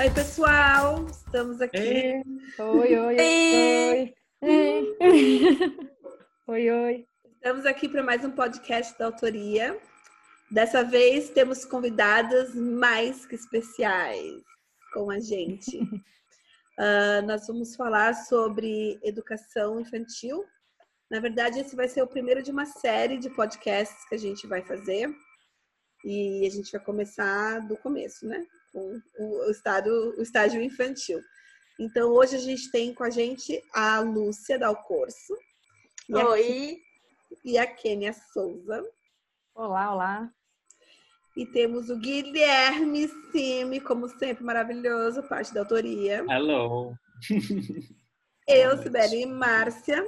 Oi, pessoal, estamos aqui. Ei. Oi, oi, oi. Oi, oi. oi. Estamos aqui para mais um podcast da autoria. Dessa vez temos convidadas mais que especiais com a gente. uh, nós vamos falar sobre educação infantil. Na verdade, esse vai ser o primeiro de uma série de podcasts que a gente vai fazer. E a gente vai começar do começo, né? Com o, estado, o estágio infantil. Então, hoje a gente tem com a gente a Lúcia Dalcorso. E Oi! A, e a Kênia Souza. Olá, olá. E temos o Guilherme Simi, como sempre, maravilhoso, parte da autoria. Hello! Eu, Sibeli e Márcia.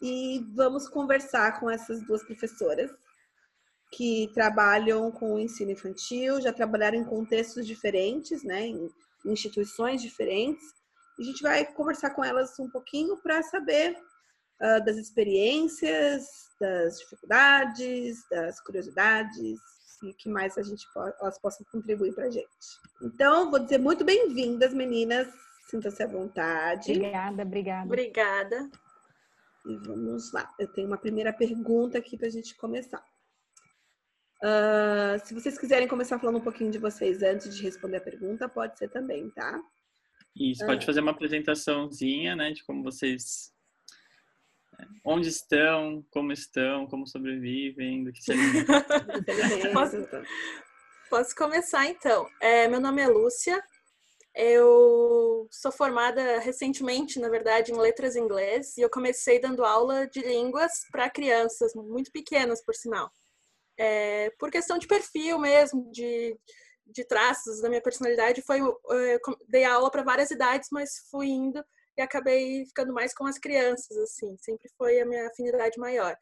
E vamos conversar com essas duas professoras que trabalham com o ensino infantil, já trabalharam em contextos diferentes, né, em instituições diferentes. A gente vai conversar com elas um pouquinho para saber uh, das experiências, das dificuldades, das curiosidades e que mais a gente elas possam contribuir para a gente. Então, vou dizer muito bem-vindas, meninas. Sinta-se à vontade. Obrigada, obrigada. Obrigada. E vamos lá. Eu tenho uma primeira pergunta aqui para a gente começar. Uh, se vocês quiserem começar falando um pouquinho de vocês antes de responder a pergunta, pode ser também, tá? Isso, pode uh. fazer uma apresentaçãozinha, né, de como vocês é, onde estão, como estão, como sobrevivem, do que se posso, posso começar então. É, meu nome é Lúcia, eu sou formada recentemente, na verdade, em letras inglês e eu comecei dando aula de línguas para crianças muito pequenas, por sinal é, por questão de perfil mesmo, de, de traços da minha personalidade, foi é, dei aula para várias idades, mas fui indo e acabei ficando mais com as crianças, assim, sempre foi a minha afinidade maior.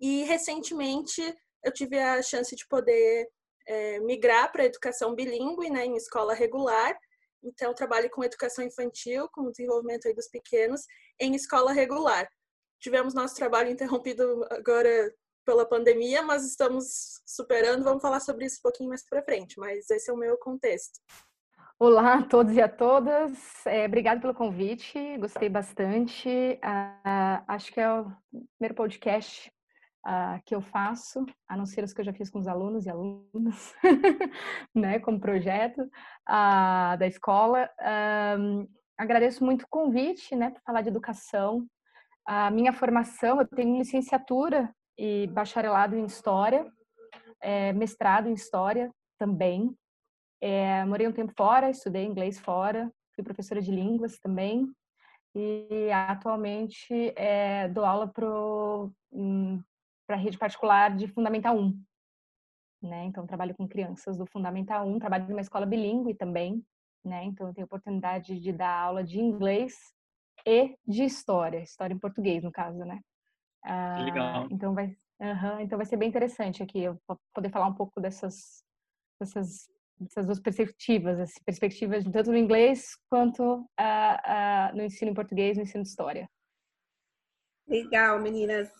E recentemente eu tive a chance de poder é, migrar para a educação bilíngue, né, em escola regular. Então, trabalho com educação infantil, com o desenvolvimento dos pequenos, em escola regular. Tivemos nosso trabalho interrompido agora pela pandemia, mas estamos superando. Vamos falar sobre isso um pouquinho mais para frente, mas esse é o meu contexto. Olá a todos e a todas. É, obrigada pelo convite, gostei bastante. Uh, acho que é o primeiro podcast uh, que eu faço, a não ser os que eu já fiz com os alunos e alunas, né, como projeto uh, da escola. agradeço muito o convite, né, para falar de educação. A minha formação, eu tenho licenciatura e bacharelado em História, é, mestrado em História também. É, morei um tempo fora, estudei inglês fora, fui professora de línguas também. E atualmente é, dou aula para a rede particular de Fundamental 1. Né? Então, trabalho com crianças do Fundamental 1, trabalho numa escola bilíngue também. Né? Então, tenho oportunidade de dar aula de inglês e de história, história em português, no caso, né? Ah, legal. Então vai, uhum, então vai ser bem interessante aqui eu poder falar um pouco dessas, dessas, dessas duas perspectivas, as perspectivas tanto no inglês quanto uh, uh, no ensino em português, no ensino de história. Legal, meninas.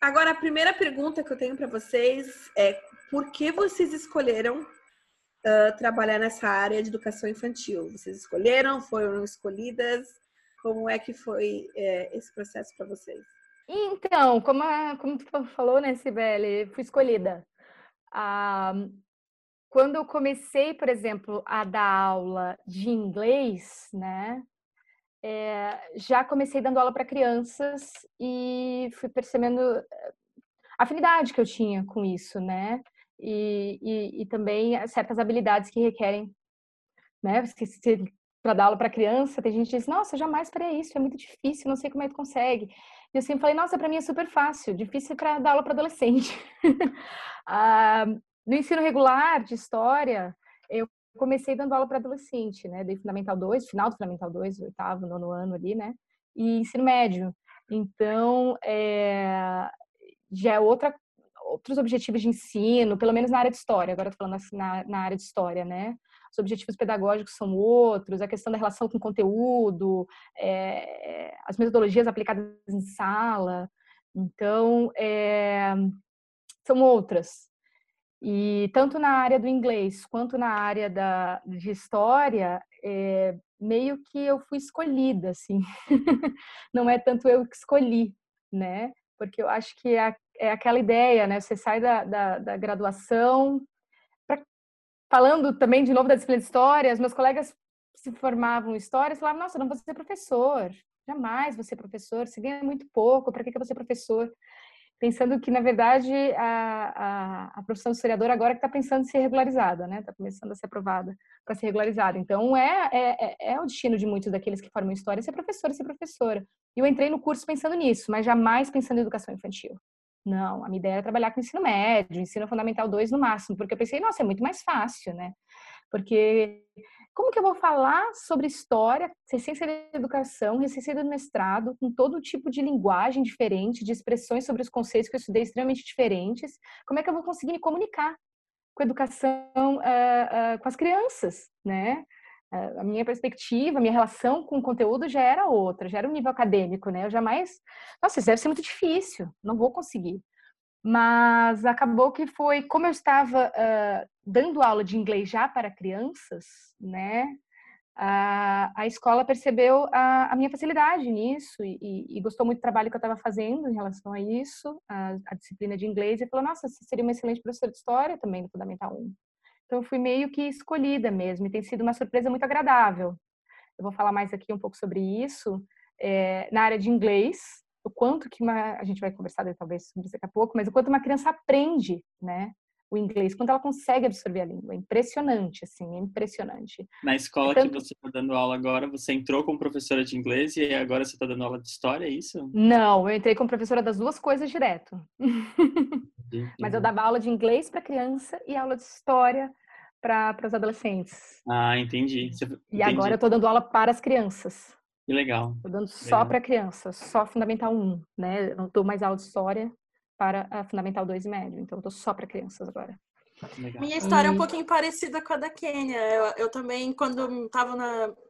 Agora a primeira pergunta que eu tenho para vocês é por que vocês escolheram uh, trabalhar nessa área de educação infantil? Vocês escolheram? Foram escolhidas? Como é que foi é, esse processo para vocês? Então, como, a, como tu falou, né, Sibeli, fui escolhida. Ah, quando eu comecei, por exemplo, a dar aula de inglês, né, é, já comecei dando aula para crianças e fui percebendo eh, a afinidade que eu tinha com isso, né, e, e, e também certas habilidades que requerem, né, para dar aula para criança, tem gente que diz, nossa, jamais farei isso, é muito difícil, não sei como é que consegue. E eu sempre falei, nossa, para mim é super fácil, difícil para dar aula para adolescente. ah, no ensino regular de história, eu comecei dando aula para adolescente, né? Dei Fundamental 2, final do Fundamental 2, oitavo, nono ano ali, né? E ensino médio. Então, é, já é outra, outros objetivos de ensino, pelo menos na área de história, agora tô falando assim, na, na área de história, né? Os objetivos pedagógicos são outros, a questão da relação com o conteúdo, é, as metodologias aplicadas em sala. Então, é, são outras. E tanto na área do inglês quanto na área da, de história, é, meio que eu fui escolhida, assim. Não é tanto eu que escolhi, né? Porque eu acho que é, é aquela ideia, né? Você sai da, da, da graduação. Falando também de novo da disciplina de história, os meus colegas se formavam em história e falavam: Nossa, não vou ser professor, jamais vou ser professor, você ganha muito pouco, para que, que eu vou ser professor? pensando que, na verdade, a, a, a profissão de historiador agora está pensando em ser regularizada, né? Está começando a ser aprovada para ser regularizada. Então, é, é, é, é, o destino de muitos daqueles que formam história ser professor e ser professora. E eu entrei no curso pensando nisso, mas jamais pensando em educação infantil. Não, a minha ideia era trabalhar com ensino médio, ensino fundamental 2 no máximo, porque eu pensei, nossa, é muito mais fácil, né? Porque como que eu vou falar sobre história, ciência da educação, ciência do mestrado, com todo tipo de linguagem diferente, de expressões sobre os conceitos que eu estudei extremamente diferentes? Como é que eu vou conseguir me comunicar com a educação, uh, uh, com as crianças, né? Uh, a minha perspectiva, a minha relação com o conteúdo já era outra, já era um nível acadêmico, né? Eu jamais, nossa, isso deve ser muito difícil, não vou conseguir. Mas acabou que foi, como eu estava uh, dando aula de inglês já para crianças, né? A, a escola percebeu a, a, minha facilidade nisso e, e, gostou muito do trabalho que eu estava fazendo em relação a isso, a, a, disciplina de inglês, e falou: Nossa, você seria uma excelente professora de história também no Fundamental 1. Então, eu fui meio que escolhida mesmo, e tem sido uma surpresa muito agradável. Eu vou falar mais aqui um pouco sobre isso. É, na área de inglês, o quanto que uma, a gente vai conversar talvez sobre isso daqui a pouco, mas o quanto uma criança aprende, né? O inglês, quanto ela consegue absorver a língua. É impressionante, assim, é impressionante. Na escola então, que você está dando aula agora, você entrou como professora de inglês e agora você está dando aula de história, é isso? Não, eu entrei como professora das duas coisas direto. mas eu dava aula de inglês para criança e aula de história para os adolescentes. Ah, entendi. Você... E agora eu estou dando aula para as crianças. Que legal. Estou dando só para crianças, só Fundamental 1, né? Eu não dou mais aula de história para a Fundamental 2 e médio, então eu estou só para crianças agora. Legal. Minha história é um pouquinho parecida com a da Kênia. Eu, eu também, quando estava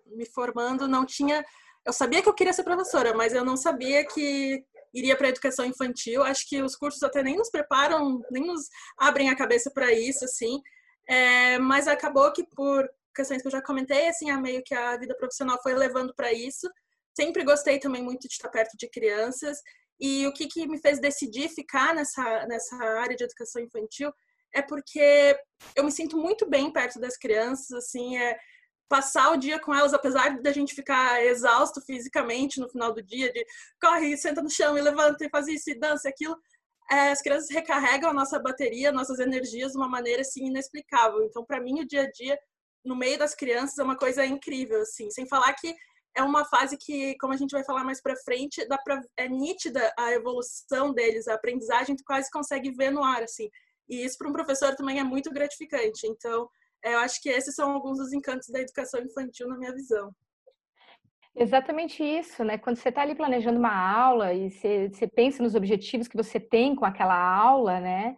me formando, não tinha. Eu sabia que eu queria ser professora, mas eu não sabia que iria para a educação infantil. Acho que os cursos até nem nos preparam, nem nos abrem a cabeça para isso, assim. É, mas acabou que por questões que eu já comentei, assim, a meio que a vida profissional foi levando para isso. Sempre gostei também muito de estar perto de crianças. E o que, que me fez decidir ficar nessa, nessa área de educação infantil é porque eu me sinto muito bem perto das crianças, assim, é passar o dia com elas, apesar da gente ficar exausto fisicamente no final do dia, de corre, senta no chão e levanta e faz isso e dança aquilo, as crianças recarregam a nossa bateria, nossas energias de uma maneira assim inexplicável. Então, para mim, o dia a dia no meio das crianças é uma coisa incrível, assim. Sem falar que é uma fase que, como a gente vai falar mais para frente, dá pra, é nítida a evolução deles, a aprendizagem, tu quase consegue ver no ar, assim. E isso para um professor também é muito gratificante. Então, eu acho que esses são alguns dos encantos da educação infantil na minha visão. Exatamente isso, né? Quando você está ali planejando uma aula e você, você pensa nos objetivos que você tem com aquela aula, né?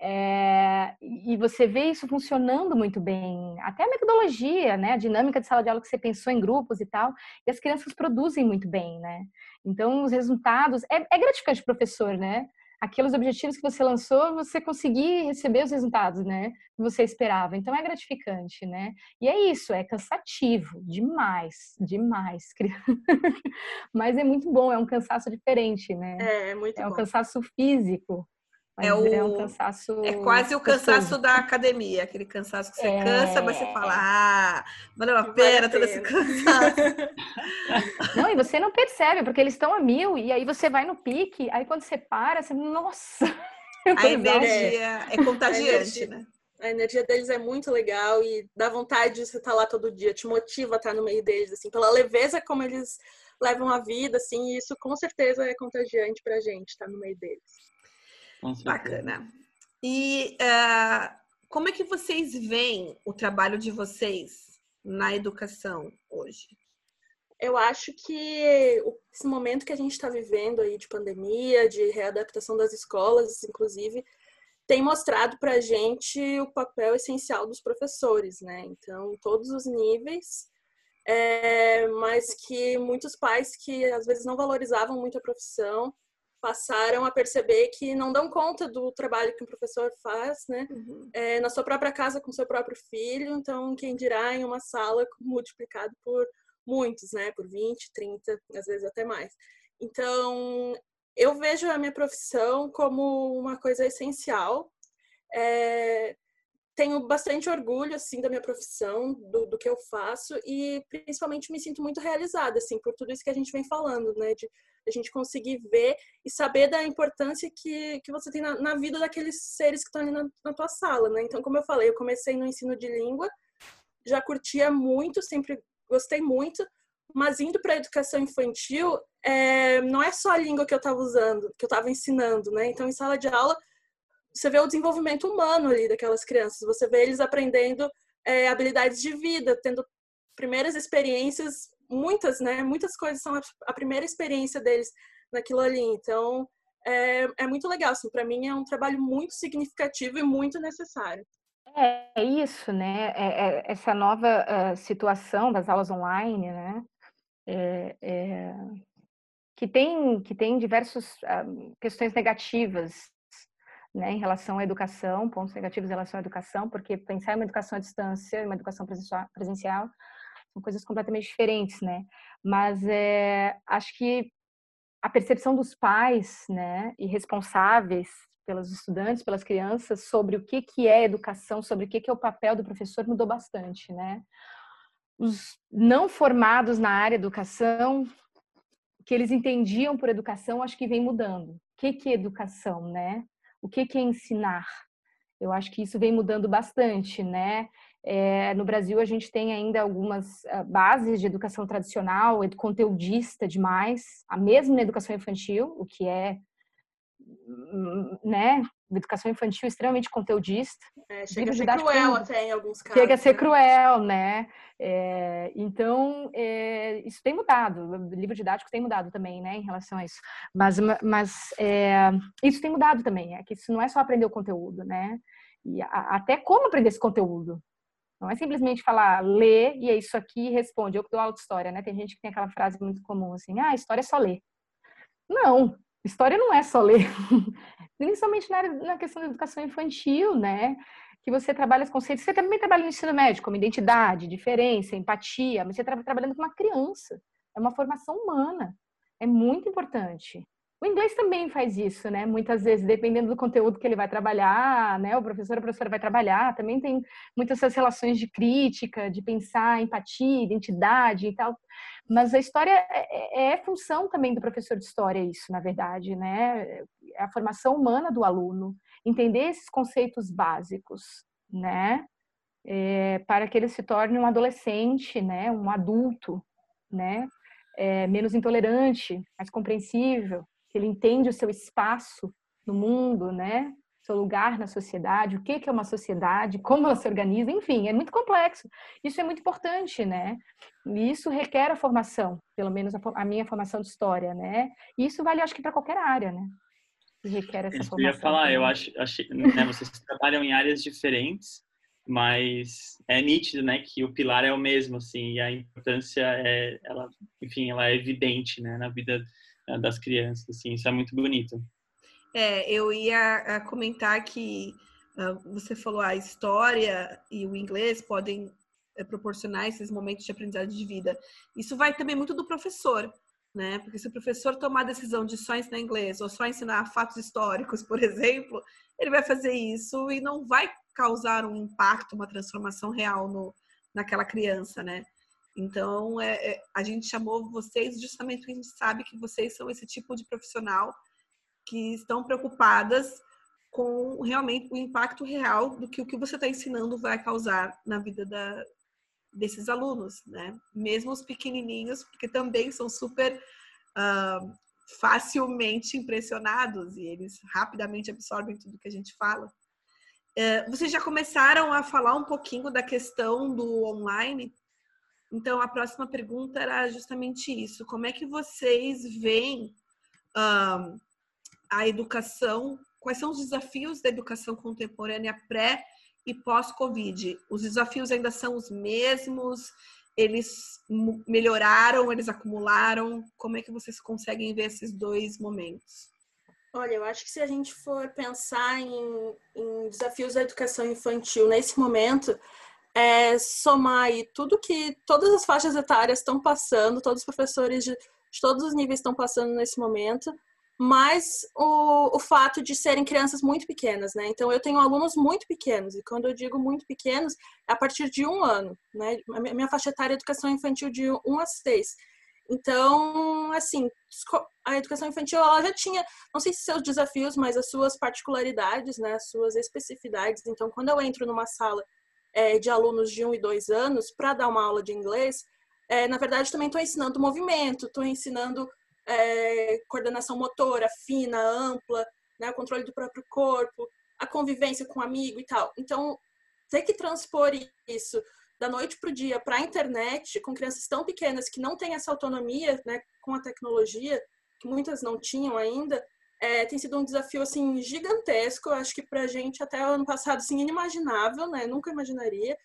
É, e você vê isso funcionando muito bem, até a metodologia, né, a dinâmica de sala de aula que você pensou em grupos e tal, e as crianças produzem muito bem, né? Então, os resultados, é, é gratificante professor, né? Aqueles objetivos que você lançou, você conseguir receber os resultados, né, que você esperava. Então, é gratificante, né? E é isso, é cansativo, demais, demais. Mas é muito bom, é um cansaço diferente, né? É, é muito É um bom. cansaço físico, é, o, é um cansaço. É quase o cansaço da academia, aquele cansaço que você é... cansa, mas você fala, ah, valeu a pena todo esse cansaço. Não, e você não percebe, porque eles estão a mil, e aí você vai no pique, aí quando você para, você, nossa! A energia é contagiante, a energia, né? A energia deles é muito legal e dá vontade de você estar lá todo dia, te motiva a estar no meio deles, assim, pela leveza como eles levam a vida, assim, e isso com certeza é contagiante pra gente, estar no meio deles. Bacana. E uh, como é que vocês veem o trabalho de vocês na educação hoje? Eu acho que esse momento que a gente está vivendo aí de pandemia, de readaptação das escolas, inclusive, tem mostrado para a gente o papel essencial dos professores, né? Então, todos os níveis, é, mas que muitos pais que às vezes não valorizavam muito a profissão passaram a perceber que não dão conta do trabalho que um professor faz, né? Uhum. É, na sua própria casa com seu próprio filho, então quem dirá em uma sala multiplicado por muitos, né? Por 20, 30, às vezes até mais. Então, eu vejo a minha profissão como uma coisa essencial. É, tenho bastante orgulho assim da minha profissão, do, do, que eu faço e principalmente me sinto muito realizada assim por tudo isso que a gente vem falando, né, de a gente conseguir ver e saber da importância que, que você tem na, na vida daqueles seres que estão ali na, na tua sala, né? Então, como eu falei, eu comecei no ensino de língua, já curtia muito, sempre gostei muito, mas indo para a educação infantil, é, não é só a língua que eu estava usando, que eu estava ensinando, né? Então, em sala de aula, você vê o desenvolvimento humano ali daquelas crianças, você vê eles aprendendo é, habilidades de vida, tendo primeiras experiências, muitas, né? Muitas coisas são a, primeira experiência deles naquilo ali. Então, é, é muito legal, assim, para mim é um trabalho muito significativo e muito necessário. É isso, né? É, é, essa nova uh, situação das aulas online, né? É, é que tem que tem diversas uh, questões negativas né, em relação à educação, pontos negativos em relação à educação, porque pensar em uma educação à distância uma educação presencial são coisas completamente diferentes, né? Mas é, acho que a percepção dos pais, né, e responsáveis pelos estudantes, pelas crianças, sobre o que que é educação, sobre o que que é o papel do professor mudou bastante, né? Os não formados na área de educação, que eles entendiam por educação, acho que vem mudando. O que que é educação, né? o que, que é ensinar? Eu acho que isso vem mudando bastante, né? É, no Brasil, a gente tem ainda algumas uh, bases de educação tradicional, conteudista demais, a mesma na educação infantil, o que é, né, educação infantil extremamente conteudista. É, chega a ser cruel até em alguns casos. Chega a ser né? cruel, né? É, então, é, isso tem mudado. O livro didático tem mudado também, né, em relação a isso. Mas, mas é, isso tem mudado também. É que isso não é só aprender o conteúdo, né? E a, até como aprender esse conteúdo. Não é simplesmente falar, lê e é isso aqui e responde. Eu que dou aula de história, né? Tem gente que tem aquela frase muito comum assim, ah, história é só ler. Não, história não é só ler. Principalmente na, na questão da educação infantil, né? que você trabalha os conceitos. Você também trabalha no ensino médio, como identidade, diferença, empatia, mas você está trabalhando com uma criança. É uma formação humana. É muito importante. O inglês também faz isso, né? Muitas vezes, dependendo do conteúdo que ele vai trabalhar, né? O professor, a professora vai trabalhar, também tem muitas essas relações de crítica, de pensar empatia, identidade e tal. Mas a história é, é, é função também do professor de história, isso, na verdade, né? É a formação humana do aluno entender esses conceitos básicos, né? É, para que ele se torne um adolescente, né? Um adulto, né? É, menos intolerante, mais compreensível, que ele entende o seu espaço no mundo, né? Seu lugar na sociedade, o que é uma sociedade, como ela se organiza, enfim, é muito complexo. Isso é muito importante, né? E isso requer a formação, pelo menos a, a minha formação de história, né? E isso vale, acho que, para qualquer área, né? que requer essa formação. Eu ia falar, eu acho, achei, né, vocês trabalham em áreas diferentes, mas é nítido, né, que o pilar é o mesmo, assim, e a importância é, ela, enfim, ela é evidente, né, na vida né, das crianças, assim, isso é muito bonito. É, eu ia comentar que uh, você falou a história e o inglês podem uh, proporcionar esses momentos de aprendizagem de vida. Isso vai também muito do professor né? Porque se o professor tomar a decisão de só ensinar inglês ou só ensinar fatos históricos, por exemplo, ele vai fazer isso e não vai causar um impacto, uma transformação real no, naquela criança, né? Então, é, é, a gente chamou vocês justamente porque a gente sabe que vocês são esse tipo de profissional que estão preocupadas com realmente o impacto real do que o que você está ensinando vai causar na vida da, desses alunos, né? Mesmo os pequenininhos, porque também são super uh, facilmente impressionados e eles rapidamente absorvem tudo que a gente fala. Uh, vocês já começaram a falar um pouquinho da questão do online. Então, a próxima pergunta era justamente isso: como é que vocês veem uh, a educação? Quais são os desafios da educação contemporânea pré e pós-Covid? Os desafios ainda são os mesmos? Eles melhoraram? Eles acumularam? Como é que vocês conseguem ver esses dois momentos? Olha, eu acho que se a gente for pensar em, em desafios da educação infantil nesse momento, é somar aí tudo que todas as faixas etárias estão passando, todos os professores de, de todos os níveis estão passando nesse momento, mas o, o fato de serem crianças muito pequenas, né? Então, eu tenho alunos muito pequenos, e quando eu digo muito pequenos, é a partir de um ano, né? A minha faixa etária é educação infantil de um a seis. Então, assim, a educação infantil ela já tinha, não sei se seus desafios, mas as suas particularidades, né, as suas especificidades. Então, quando eu entro numa sala é, de alunos de um e dois anos para dar uma aula de inglês, é, na verdade também estou ensinando movimento, estou ensinando é, coordenação motora fina, ampla, né, o controle do próprio corpo, a convivência com o amigo e tal. Então, ter que transpor isso da noite para o dia para a internet, com crianças tão pequenas que não têm essa autonomia né, com a tecnologia, que muitas não tinham ainda, é, tem sido um desafio assim gigantesco. Acho que para a gente até ano passado assim inimaginável, né? Nunca imaginaria.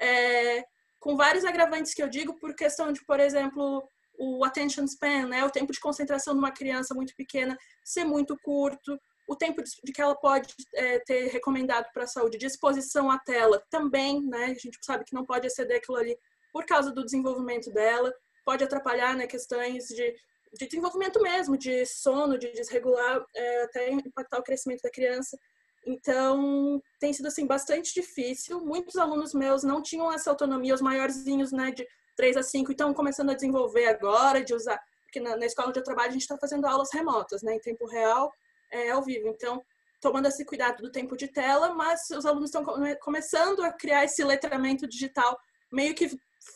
É, com vários agravantes que eu digo por questão de, por exemplo, o attention span, né? O tempo de concentração de uma criança muito pequena ser muito curto, o tempo de que ela pode é, ter recomendado para a saúde de exposição à tela também, né? A gente sabe que não pode exceder aquilo ali por causa do desenvolvimento dela, pode atrapalhar né, questões de, de desenvolvimento mesmo, de sono, de desregular, é, até impactar o crescimento da criança. Então, tem sido assim bastante difícil. Muitos alunos meus não tinham essa autonomia, os maiorzinhos, né, de 3 a 5, estão começando a desenvolver agora, de usar, porque na, na escola onde eu trabalho a gente está fazendo aulas remotas, né, em tempo real, é, ao vivo. Então, tomando esse cuidado do tempo de tela, mas os alunos estão começando a criar esse letramento digital meio que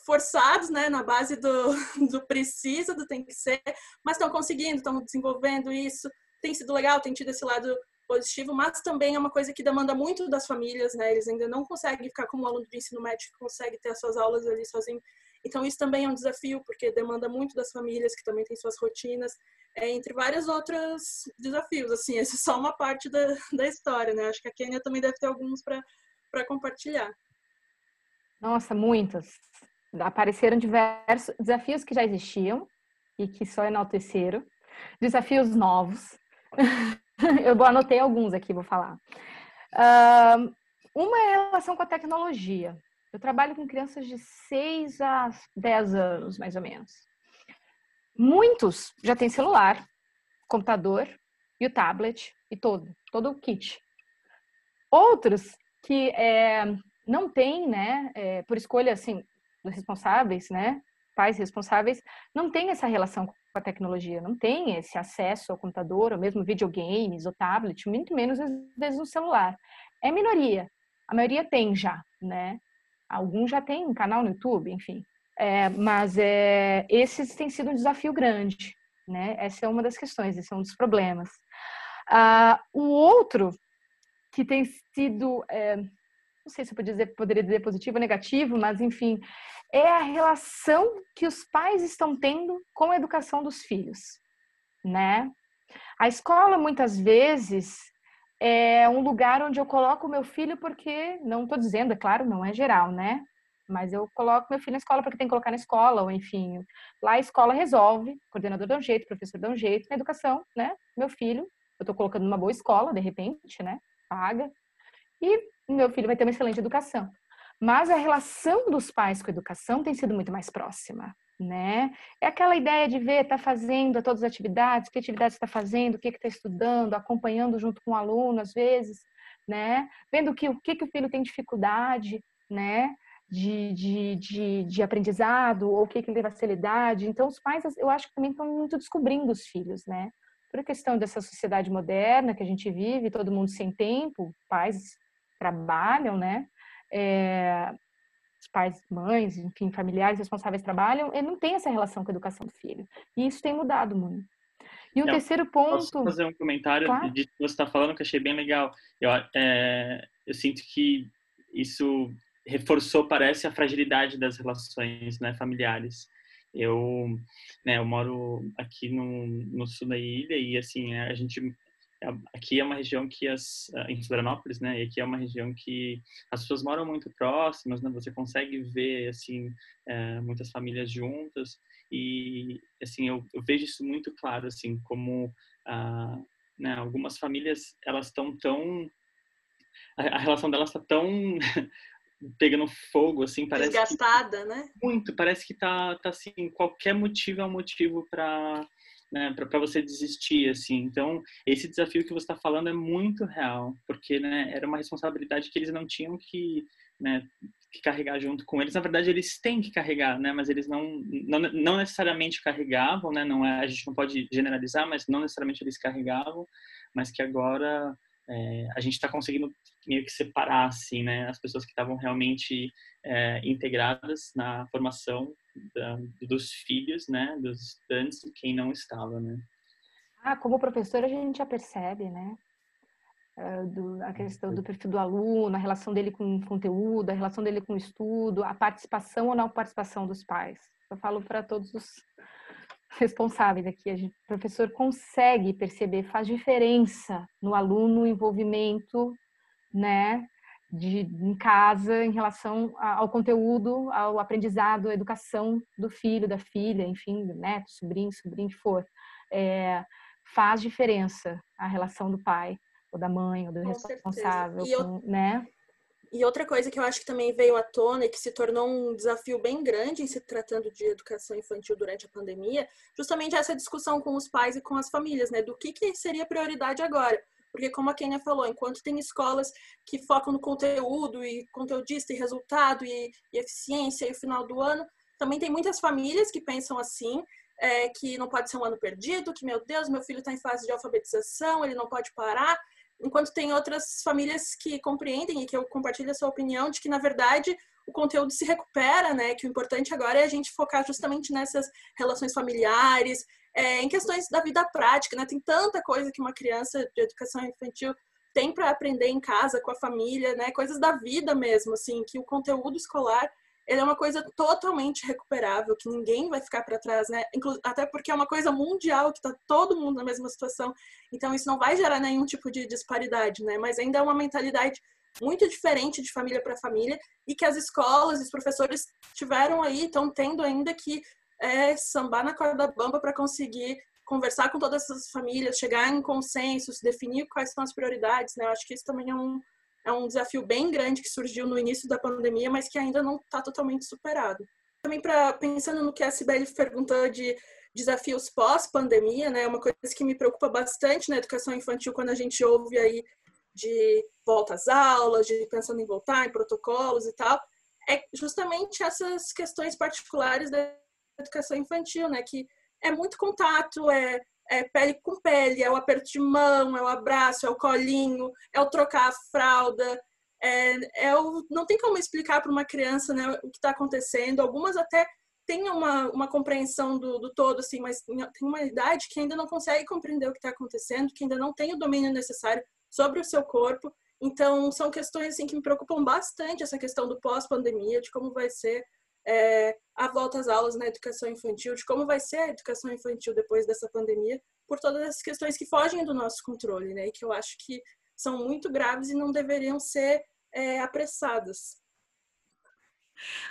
forçados, né, na base do, do precisa, do tem que ser, mas estão conseguindo, estão desenvolvendo isso. Tem sido legal, tem tido esse lado positivo, mas também é uma coisa que demanda muito das famílias, né? Eles ainda não conseguem ficar como um aluno de ensino médio que consegue ter as suas aulas ali sozinho. Então isso também é um desafio, porque demanda muito das famílias que também têm suas rotinas é, entre vários outros desafios. Assim, essa é só uma parte da, da história, né? Acho que a Kênia também deve ter alguns para compartilhar. Nossa, muitos. Apareceram diversos desafios que já existiam e que só enalteceram, desafios novos. Eu anotei alguns aqui, vou falar. Uma é a relação com a tecnologia. Eu trabalho com crianças de 6 a 10 anos, mais ou menos. Muitos já têm celular, computador e o tablet e todo, todo o kit. Outros que é, não têm, né, é, por escolha assim dos responsáveis, né, pais responsáveis, não têm essa relação com a tecnologia, não têm esse acesso ao computador, ou mesmo videogames, ou tablet, muito menos às vezes no celular. É minoria. A maioria tem já, né? Alguns já têm um canal no YouTube, enfim. É, mas é, esse tem sido um desafio grande, né? Essa é uma das questões, esse é um dos problemas. Ah, o outro que tem sido, é, não sei se eu dizer, poderia dizer positivo ou negativo, mas enfim, é a relação que os pais estão tendo com a educação dos filhos, né? A escola muitas vezes é um lugar onde eu coloco o meu filho porque não estou dizendo, é claro, não é geral, né? mas eu coloco meu filho na escola porque tem que colocar na escola, ou enfim, lá a escola resolve, coordenador dá um jeito, professor dá um jeito, na educação, né? Meu filho, eu estou colocando numa boa escola, de repente, né? Paga, e meu filho vai ter uma excelente educação. Mas a relação dos pais com a educação tem sido muito mais próxima, né? É aquela ideia de ver, tá fazendo todas as atividades, que atividades está fazendo, o que está estudando, acompanhando junto com o aluno, às vezes, né? Vendo que, o que, que o filho tem dificuldade, né? de, de, de, de aprendizado, ou o que, que leva à facilidade. Então, os pais, eu acho que também estão muito descobrindo os filhos, né? Por questão dessa sociedade moderna que a gente vive, todo mundo sem tempo, pais trabalham, né? É, os pais, mães, enfim, familiares responsáveis trabalham, e não tem essa relação com a educação do filho. E isso tem mudado muito. E o um terceiro ponto. Posso fazer um comentário claro. de que você está falando que eu achei bem legal. Eu, é, eu sinto que isso reforçou, parece, a fragilidade das relações né, familiares. Eu, né, eu moro aqui no, no sul da ilha e, assim, a gente aqui é uma região que as em Florianópolis, né? E aqui é uma região que as pessoas moram muito próximas, né? Você consegue ver assim é, muitas famílias juntas e assim eu, eu, vejo isso muito claro assim como ah, né? Algumas famílias elas estão tão a, relação delas está tão pegando fogo assim parece desgastada, que, né? Muito, parece que tá tá assim qualquer motivo é um motivo para né, para você desistir, assim. Então, esse desafio que você está falando é muito real, porque, né, era uma responsabilidade que eles não tinham que, né, que carregar junto com eles. Na verdade, eles têm que carregar, né, mas eles não, não, não necessariamente carregavam, né, não é, a gente não pode generalizar, mas não necessariamente eles carregavam, mas que agora é, a gente está conseguindo meio que separar, assim, né, as pessoas que estavam realmente é, integradas na formação da, dos filhos, né, dos estudantes e quem não estava, né. Ah, como professor a gente já percebe, né, ah, do, a questão do perfil do aluno, a relação dele com o conteúdo, a relação dele com o estudo, a participação ou não participação dos pais. Eu falo para todos os responsáveis aqui, a gente, o professor consegue perceber, faz diferença no aluno, o envolvimento, né, de, em casa em relação ao conteúdo, ao aprendizado, à educação do filho, da filha, enfim, do neto, sobrinho, sobrinho que for. É, faz diferença a relação do pai ou da mãe ou do com responsável, com, né? E outra coisa que eu acho que também veio à tona e que se tornou um desafio bem grande em se tratando de educação infantil durante a pandemia, justamente essa discussão com os pais e com as famílias, né? Do que, que seria prioridade agora. Porque, como a Kenia falou, enquanto tem escolas que focam no conteúdo e conteudista e resultado e, e eficiência e o final do ano, também tem muitas famílias que pensam assim, é, que não pode ser um ano perdido, que, meu Deus, meu filho está em fase de alfabetização, ele não pode parar. Enquanto tem outras famílias que compreendem e que eu compartilho a sua opinião de que, na verdade, o conteúdo se recupera, né? Que o importante agora é a gente focar justamente nessas relações familiares, é, em questões da vida prática, né? Tem tanta coisa que uma criança de educação infantil tem para aprender em casa, com a família, né? Coisas da vida mesmo, assim, que o conteúdo escolar ele é uma coisa totalmente recuperável, que ninguém vai ficar para trás, né? Até porque é uma coisa mundial, que está todo mundo na mesma situação. Então, isso não vai gerar nenhum tipo de disparidade, né? Mas ainda é uma mentalidade muito diferente de família para família e que as escolas e os professores tiveram aí, estão tendo ainda que é sambar na corda bamba para conseguir conversar com todas essas famílias, chegar em consensos, definir quais são as prioridades, né? Eu acho que isso também é um, é um desafio bem grande que surgiu no início da pandemia, mas que ainda não está totalmente superado. Também para pensando no que a Sibeli perguntou de desafios pós-pandemia, né? Uma coisa que me preocupa bastante na educação infantil quando a gente ouve aí de volta às aulas, de pensando em voltar, em protocolos e tal, é justamente essas questões particulares da educação infantil, né? Que é muito contato, é, é pele com pele, é o aperto de mão, é o abraço, é o colinho, é o trocar a fralda. É, é o, não tem como explicar para uma criança né, o que está acontecendo. Algumas até têm uma, uma compreensão do, do todo, assim, mas tem uma idade que ainda não consegue compreender o que está acontecendo, que ainda não tem o domínio necessário sobre o seu corpo. Então, são questões assim, que me preocupam bastante, essa questão do pós-pandemia, de como vai ser é, a volta às aulas na educação infantil, de como vai ser a educação infantil depois dessa pandemia, por todas as questões que fogem do nosso controle, né? E que eu acho que são muito graves e não deveriam ser é, apressadas.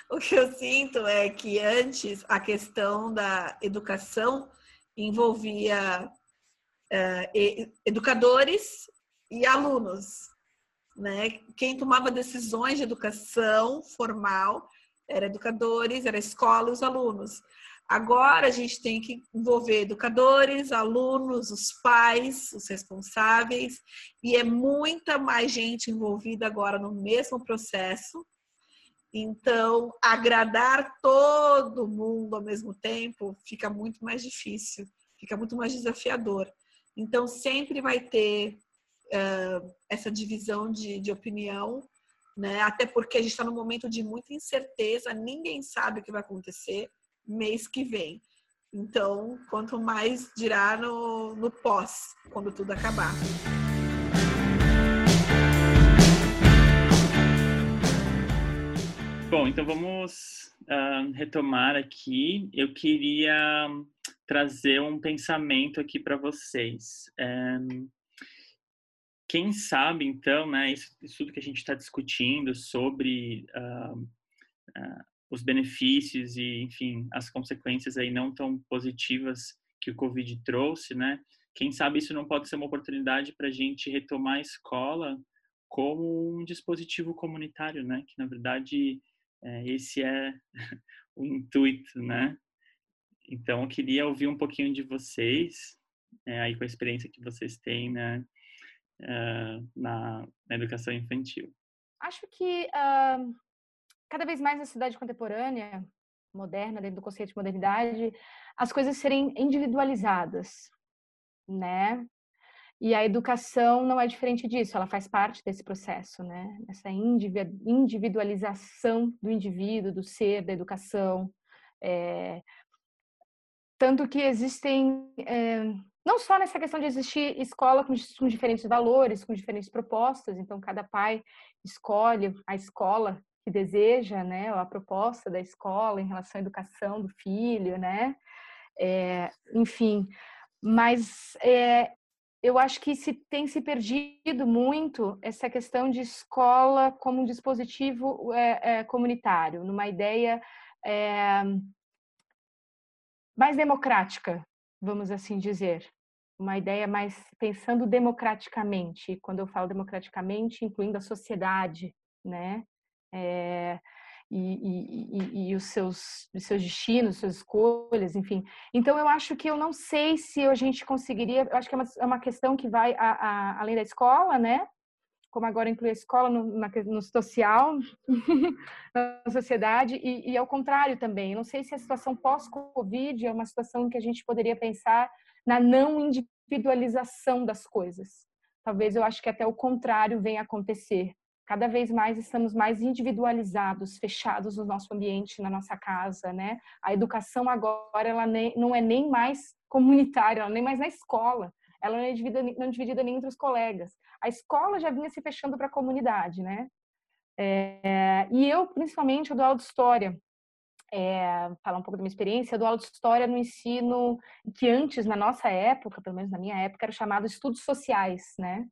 O que eu sinto é que antes a questão da educação envolvia é, educadores e alunos, né? Quem tomava decisões de educação formal era educadores, era escola, os alunos. Agora a gente tem que envolver educadores, alunos, os pais, os responsáveis, e é muita mais gente envolvida agora no mesmo processo. Então, agradar todo mundo ao mesmo tempo fica muito mais difícil, fica muito mais desafiador. Então, sempre vai ter uh, essa divisão de, de opinião né? Até porque a gente está num momento de muita incerteza, ninguém sabe o que vai acontecer mês que vem. Então, quanto mais dirá no, no pós, quando tudo acabar. Bom, então vamos uh, retomar aqui. Eu queria trazer um pensamento aqui para vocês. Um, eh, quem sabe, então, né, isso, isso tudo que a gente está discutindo sobre uh, uh, os benefícios e, enfim, as consequências aí não tão positivas que o Covid trouxe, né, quem sabe isso não pode ser uma oportunidade para a gente retomar a escola como um dispositivo comunitário, né? Que na verdade é, esse é o intuito, né? Então, eu queria ouvir um pouquinho de vocês, é, aí com a experiência que vocês têm né, uh, na, na, educação infantil. Acho que uh, cada vez mais na cidade contemporânea, moderna, dentro do conceito de modernidade, as coisas serem individualizadas, né? E a educação não é diferente disso, ela faz parte desse processo, né? Essa individualização do indivíduo, do ser, da educação. É... Tanto que existem, é... não só nessa questão de existir escola com, com diferentes valores, com diferentes propostas, então cada pai escolhe a escola que deseja, né? A proposta da escola em relação à educação do filho, né? É... Enfim, mas é, eu acho que se tem se perdido muito essa questão de escola como um dispositivo é, é, comunitário, numa ideia é, mais democrática, vamos assim dizer, uma ideia mais pensando democraticamente. Quando eu falo democraticamente, incluindo a sociedade, né? É, e, e, e, os seus, os seus destinos, suas escolhas, enfim. Então, eu acho que eu não sei se a gente conseguiria, eu acho que é uma, é uma questão que vai a, a, além da escola, né? Como agora inclui a escola no, na, no social, na sociedade, e, e ao contrário também. Eu não sei se a situação pós-Covid é uma situação que a gente poderia pensar na não individualização das coisas. Talvez eu acho que até o contrário venha acontecer cada vez mais estamos mais individualizados, fechados no nosso ambiente, na nossa casa, né? A educação agora ela nem, não é nem mais comunitária, ela nem mais na escola, ela não é dividida, não é dividida nem entre os colegas. A escola já vinha se fechando para a comunidade, né? É, e eu, principalmente, eu dou aula de história. É, falar um pouco da minha experiência, eu dou aula de história no ensino que antes, na nossa época, pelo menos na minha época, era chamado estudos sociais, né?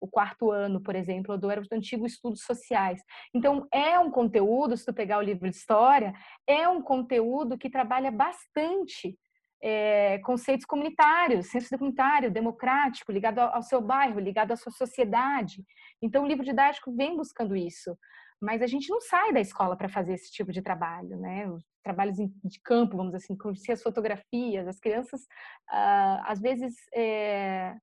o quarto ano, por exemplo, do era o antigo estudos sociais. Então, é um conteúdo, se tu pegar o livro de história, é um conteúdo que trabalha bastante é, conceitos comunitários, senso comunitário, democrático, ligado ao, ao seu bairro, ligado à sua sociedade. Então, o livro didático vem buscando isso. Mas a gente não sai da escola para fazer esse tipo de trabalho, né? Os trabalhos de campo, vamos assim, conhecer as fotografias, as crianças, uh, às vezes, é,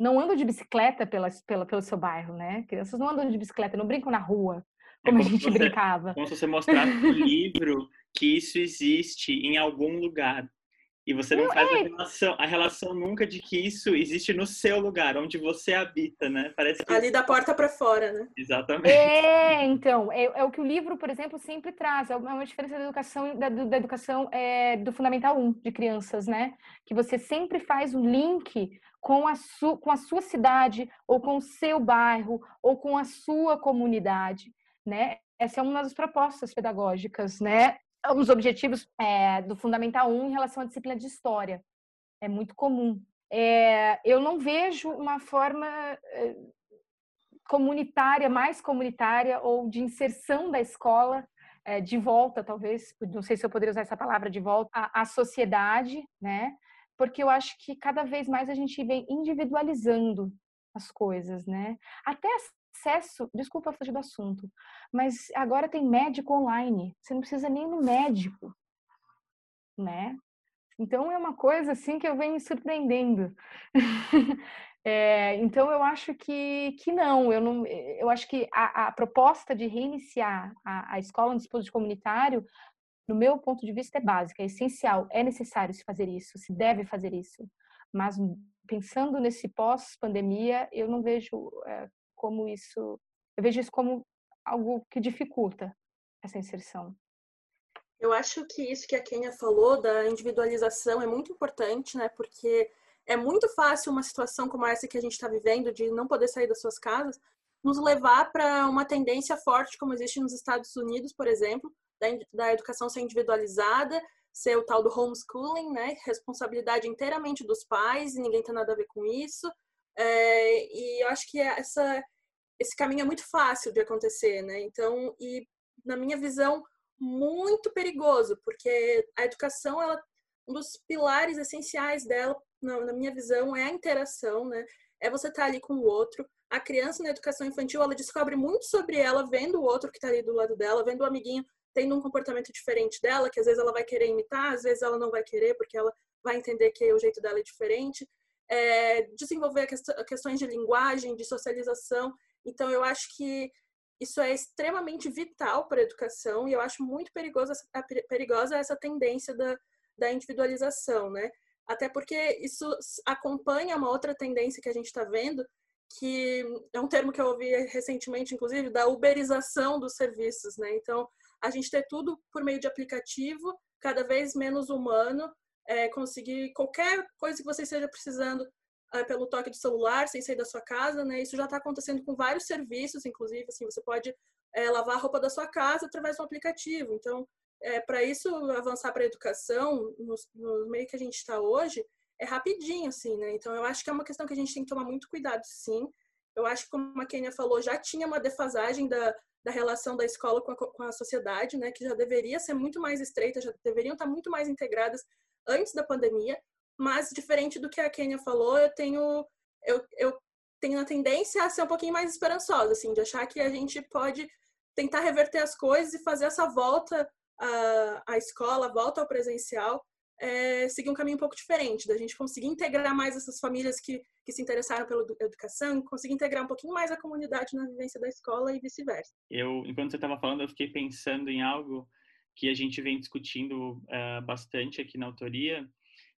não andam de bicicleta pela, pela, pelo seu bairro, né? Crianças não andam de bicicleta, não brincam na rua, como, é como a gente você, brincava. Como se você mostrasse no livro que isso existe em algum lugar. E você não, não faz é... a, relação, a relação nunca de que isso existe no seu lugar, onde você habita, né? Parece que... Ali da porta para fora, né? Exatamente. É, então, é, é, o que o livro, por exemplo, sempre traz. É uma diferença da educação, da, da educação é, do Fundamental 1 de crianças, né? Que você sempre faz um link com a, su, com a sua cidade, ou com o seu bairro, ou com a sua comunidade, né? Essa é uma das propostas pedagógicas, né? Os objetivos é, do Fundamental 1 em relação à disciplina de História. É muito comum. É, eu não vejo uma forma é, comunitária, mais comunitária, ou de inserção da escola é, de volta, talvez, não sei se eu poderia usar essa palavra de volta, à, à sociedade, né? porque eu acho que cada vez mais a gente vem individualizando as coisas, né? Até acesso, desculpa fugir do assunto, mas agora tem médico online, você não precisa nem no médico, né? Então é uma coisa assim que eu venho me surpreendendo. é, então eu acho que, que não, eu não, eu acho que a, a proposta de reiniciar a, a escola no dispositivo comunitário no meu ponto de vista, é básica, é essencial, é necessário se fazer isso, se deve fazer isso. Mas pensando nesse pós-pandemia, eu não vejo é, como isso, eu vejo isso como algo que dificulta essa inserção. Eu acho que isso que a Kenia falou da individualização é muito importante, né? Porque é muito fácil uma situação como essa que a gente está vivendo, de não poder sair das suas casas, nos levar para uma tendência forte, como existe nos Estados Unidos, por exemplo, da, da educação ser individualizada, ser o tal do homeschooling, né? Responsabilidade inteiramente dos pais e ninguém tem nada a ver com isso. É, e eu acho que essa, esse caminho é muito fácil de acontecer, né? Então, e na minha visão, muito perigoso, porque a educação, ela, um dos pilares essenciais dela na, na minha visão, é a interação, né? É você estar tá ali com o outro. A criança na educação infantil, ela descobre muito sobre ela vendo o outro que está ali do lado dela, vendo o amiguinho tendo um comportamento diferente dela, que às vezes ela vai querer imitar, às vezes ela não vai querer, porque ela vai entender que o jeito dela é diferente. É, desenvolver questões de linguagem, de socialização. Então, eu acho que isso é extremamente vital para a educação e eu acho muito perigosa, perigosa essa tendência da, da individualização, né? Até porque isso acompanha uma outra tendência que a gente está vendo, que é um termo que eu ouvi recentemente, inclusive, da uberização dos serviços, né? Então, a gente ter tudo por meio de aplicativo, cada vez menos humano, é, conseguir qualquer coisa que você esteja precisando é, pelo toque do celular, sem sair da sua casa, né? Isso já está acontecendo com vários serviços, inclusive, assim, você pode é, lavar a roupa da sua casa através de um aplicativo. Então, é, para isso avançar para a educação, no, no, meio que a gente está hoje, é rapidinho, assim, né? Então, eu acho que é uma questão que a gente tem que tomar muito cuidado, sim. Eu acho que, como a Kenia falou, já tinha uma defasagem da, da relação da escola com a, com a sociedade, né? Que já deveria ser muito mais estreita, já deveriam estar muito mais integradas antes da pandemia. Mas, diferente do que a Kenia falou, eu tenho, eu, eu tenho a tendência a ser um pouquinho mais esperançosa, assim, de achar que a gente pode tentar reverter as coisas e fazer essa volta à, à escola, volta ao presencial, é, seguir um caminho um pouco diferente, da gente conseguir integrar mais essas famílias que, que se interessaram pela educação, conseguir integrar um pouquinho mais a comunidade na vivência da escola e vice-versa. Eu, enquanto você estava falando, eu fiquei pensando em algo que a gente vem discutindo uh, bastante aqui na autoria,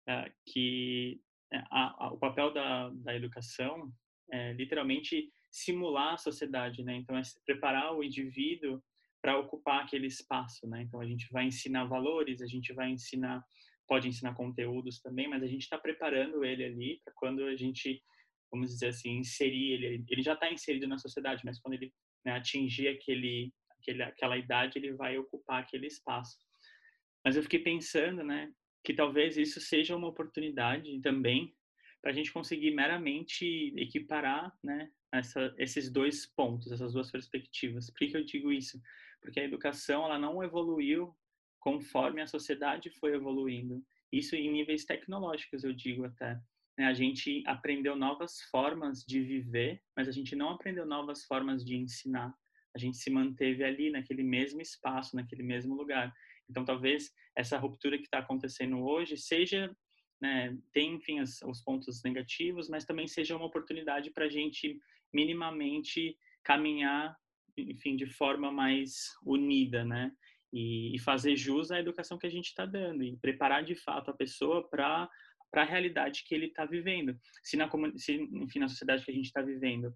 uh, que é, a, a, o papel da, da educação é literalmente simular a sociedade, né? Então, é preparar o indivíduo para ocupar aquele espaço, né? Então, a gente vai ensinar valores, a gente vai ensinar pode ensinar conteúdos também, mas a gente está preparando ele ali para quando a gente, vamos dizer assim, inserir ele. Ele já está inserido na sociedade, mas quando ele né, atingir aquele, aquele, aquela idade, ele vai ocupar aquele espaço. Mas eu fiquei pensando, né, que talvez isso seja uma oportunidade também para a gente conseguir meramente equiparar, né, essa, esses dois pontos, essas duas perspectivas. Por que, eu digo isso? Porque a educação ela não evoluiu conforme a sociedade foi evoluindo. Isso em níveis tecnológicos, eu digo até. Né? A gente aprendeu novas formas de viver, mas a gente não aprendeu novas formas de ensinar. A gente se manteve ali, naquele mesmo espaço, naquele mesmo lugar. Então, talvez essa ruptura que está acontecendo hoje seja, né, tem, enfim, os, os pontos negativos, mas também seja uma oportunidade para a gente minimamente caminhar, enfim, de forma mais unida, né? e, e fazer jus à educação que a gente está dando e preparar de fato a pessoa para para a realidade que ele está vivendo. Se na, se, enfim, na sociedade que a gente está vivendo,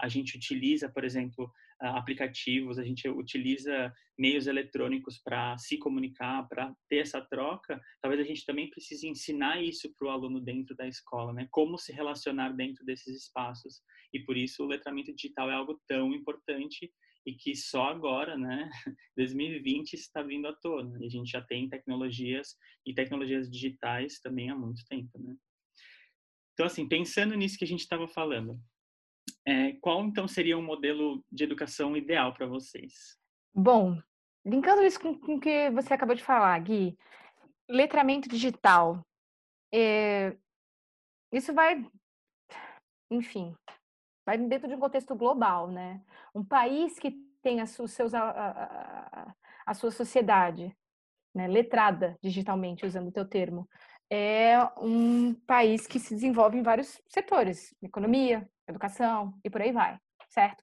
a gente utiliza, por exemplo, uh, aplicativos, a gente utiliza meios eletrônicos para se comunicar, para ter essa troca, talvez a gente também precise ensinar isso para o aluno dentro da escola, né? Como se relacionar dentro desses espaços. E por isso o letramento digital é algo tão importante e que só agora, né, 2020 está vindo à tona. E a gente já tem tecnologias e tecnologias digitais também há muito tempo, né? Então, assim, pensando nisso que a gente estava falando, é, qual então seria um modelo de educação ideal para vocês? Bom, linkando isso com o que você acabou de falar, Gui, letramento digital, é, isso vai, enfim, vai dentro de um contexto global, né? Um país que tem a, sua, seus, a, a, a sua sociedade né, letrada digitalmente, usando o teu termo, é um país que se desenvolve em vários setores, economia, educação e por aí vai, certo?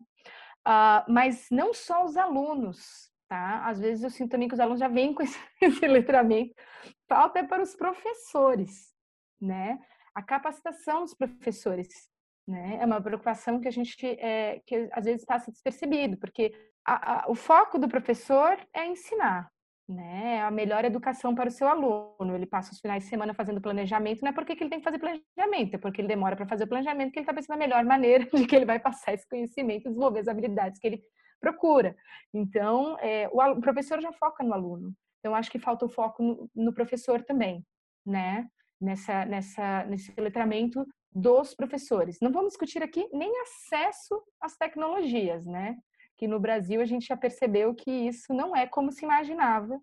Uh, mas não só os alunos, tá? Às vezes eu sinto também que os alunos já vêm com esse, esse letramento, falta é para os professores, né? A capacitação dos professores, né? É uma preocupação que a gente é, que às vezes passa despercebido, porque a, a, o foco do professor é ensinar, né? A melhor educação para o seu aluno. Ele passa os finais de semana fazendo planejamento, não é porque ele tem que fazer planejamento, é porque ele demora para fazer o planejamento que ele está pensando a melhor maneira de que ele vai passar esse conhecimento, desenvolver as habilidades que ele procura. Então, é, o, o, professor já foca no aluno. Então, acho que falta o foco no, no professor também, né? Nessa, nessa, nesse letramento dos professores. Não vamos discutir aqui nem acesso às tecnologias, né? Que no Brasil a gente já percebeu que isso não é como se imaginava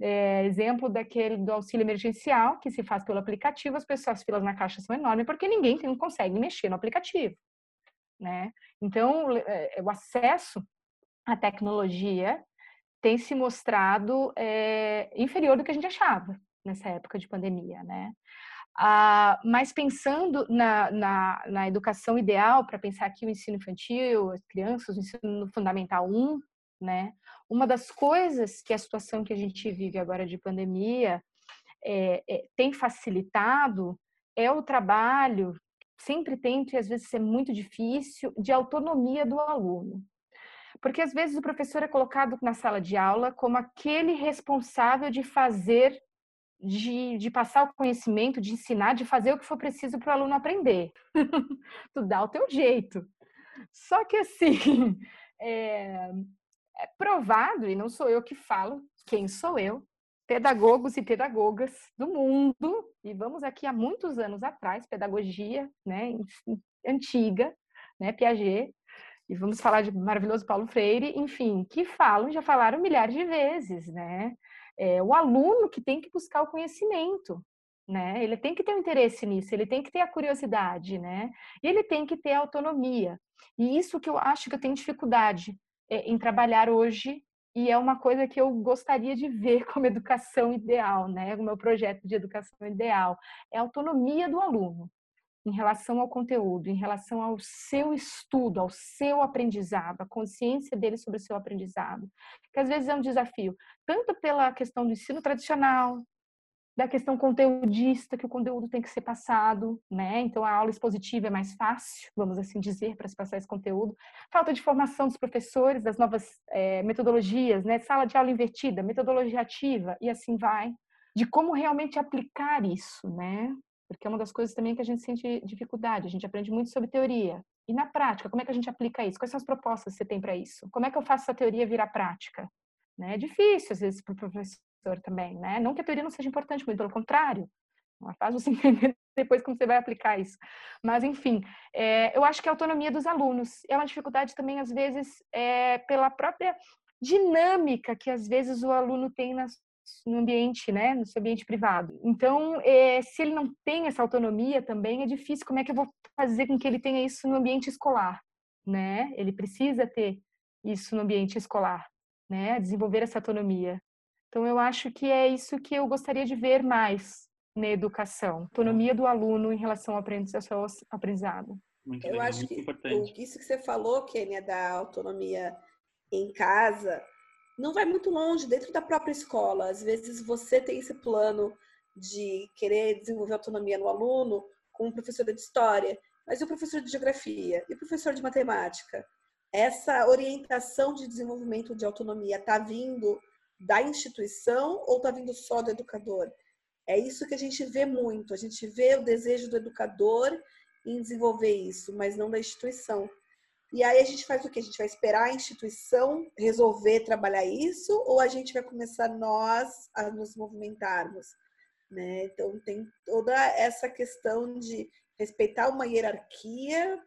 É, exemplo daquele do auxílio emergencial, que se faz pelo aplicativo, as pessoas, as filas na caixa são enormes, porque ninguém não consegue mexer no aplicativo. Né? Então, é, o acesso à tecnologia tem se mostrado é, inferior do que a gente achava nessa época de pandemia, né? Ah, mas pensando na, na, na educação ideal, para pensar aqui o ensino infantil, as crianças, o ensino fundamental 1, né? Uma das coisas que a situação que a gente vive agora de pandemia é, é, tem facilitado é o trabalho, sempre tento e às vezes é muito difícil, de autonomia do aluno. Porque às vezes o professor é colocado na sala de aula como aquele responsável de fazer, de, de passar o conhecimento, de ensinar, de fazer o que for preciso para o aluno aprender. tu dá o teu jeito. Só que assim, é, é provado, e não sou eu que falo, quem sou eu, pedagogos e pedagogas do mundo, e vamos aqui há muitos anos atrás, pedagogia né, antiga, né, Piaget, e vamos falar de maravilhoso Paulo Freire, enfim, que falam, já falaram milhares de vezes, né? É o aluno que tem que buscar o conhecimento, né? Ele tem que ter um interesse nisso, ele tem que ter a curiosidade, né? E ele tem que ter a autonomia. E isso que eu acho que eu tenho dificuldade é, em trabalhar hoje e é uma coisa que eu gostaria de ver como educação ideal, né? O meu projeto de educação ideal é a autonomia do aluno em relação ao conteúdo, em relação ao seu estudo, ao seu aprendizado, a consciência dele sobre o seu aprendizado, que às vezes é um desafio, tanto pela questão do ensino tradicional, da questão conteudista, que o conteúdo tem que ser passado, né? Então a aula expositiva é mais fácil, vamos assim dizer, para se passar esse conteúdo. Falta de formação dos professores, das novas é, metodologias, né? Sala de aula invertida, metodologia ativa e assim vai. De como realmente aplicar isso, né? Porque é uma das coisas também que a gente sente dificuldade. A gente aprende muito sobre teoria. E na prática, como é que a gente aplica isso? Quais são as propostas que você tem para isso? Como é que eu faço essa teoria virar prática? Né? É difícil, às vezes, para o professor também, né? Não que a teoria não seja importante, muito pelo contrário. Ela faz você entender depois como você vai aplicar isso. Mas, enfim, é, eu acho que a autonomia dos alunos é uma dificuldade também, às vezes, é, pela própria dinâmica que, às vezes, o aluno tem nas no ambiente, né, no seu ambiente privado. Então, é, se ele não tem essa autonomia também, é difícil. Como é que eu vou fazer com que ele tenha isso no ambiente escolar, né? Ele precisa ter isso no ambiente escolar, né? Desenvolver essa autonomia. Então, eu acho que é isso que eu gostaria de ver mais na educação, autonomia do aluno em relação ao aprendizado. Muito eu legal, acho que importante. isso que você falou, Kênia, da autonomia em casa, não vai muito longe, dentro da própria escola. Às vezes você tem esse plano de querer desenvolver autonomia no aluno com um professor de história, mas e o professor de geografia? E o professor de matemática? Essa orientação de desenvolvimento de autonomia está vindo da instituição ou está vindo só do educador? É isso que a gente vê muito. A gente vê o desejo do educador em desenvolver isso, mas não da instituição. E aí a gente faz o quê? A gente vai esperar a instituição resolver trabalhar isso ou a gente vai começar nós a nos movimentarmos? Né? Então tem toda essa questão de respeitar uma hierarquia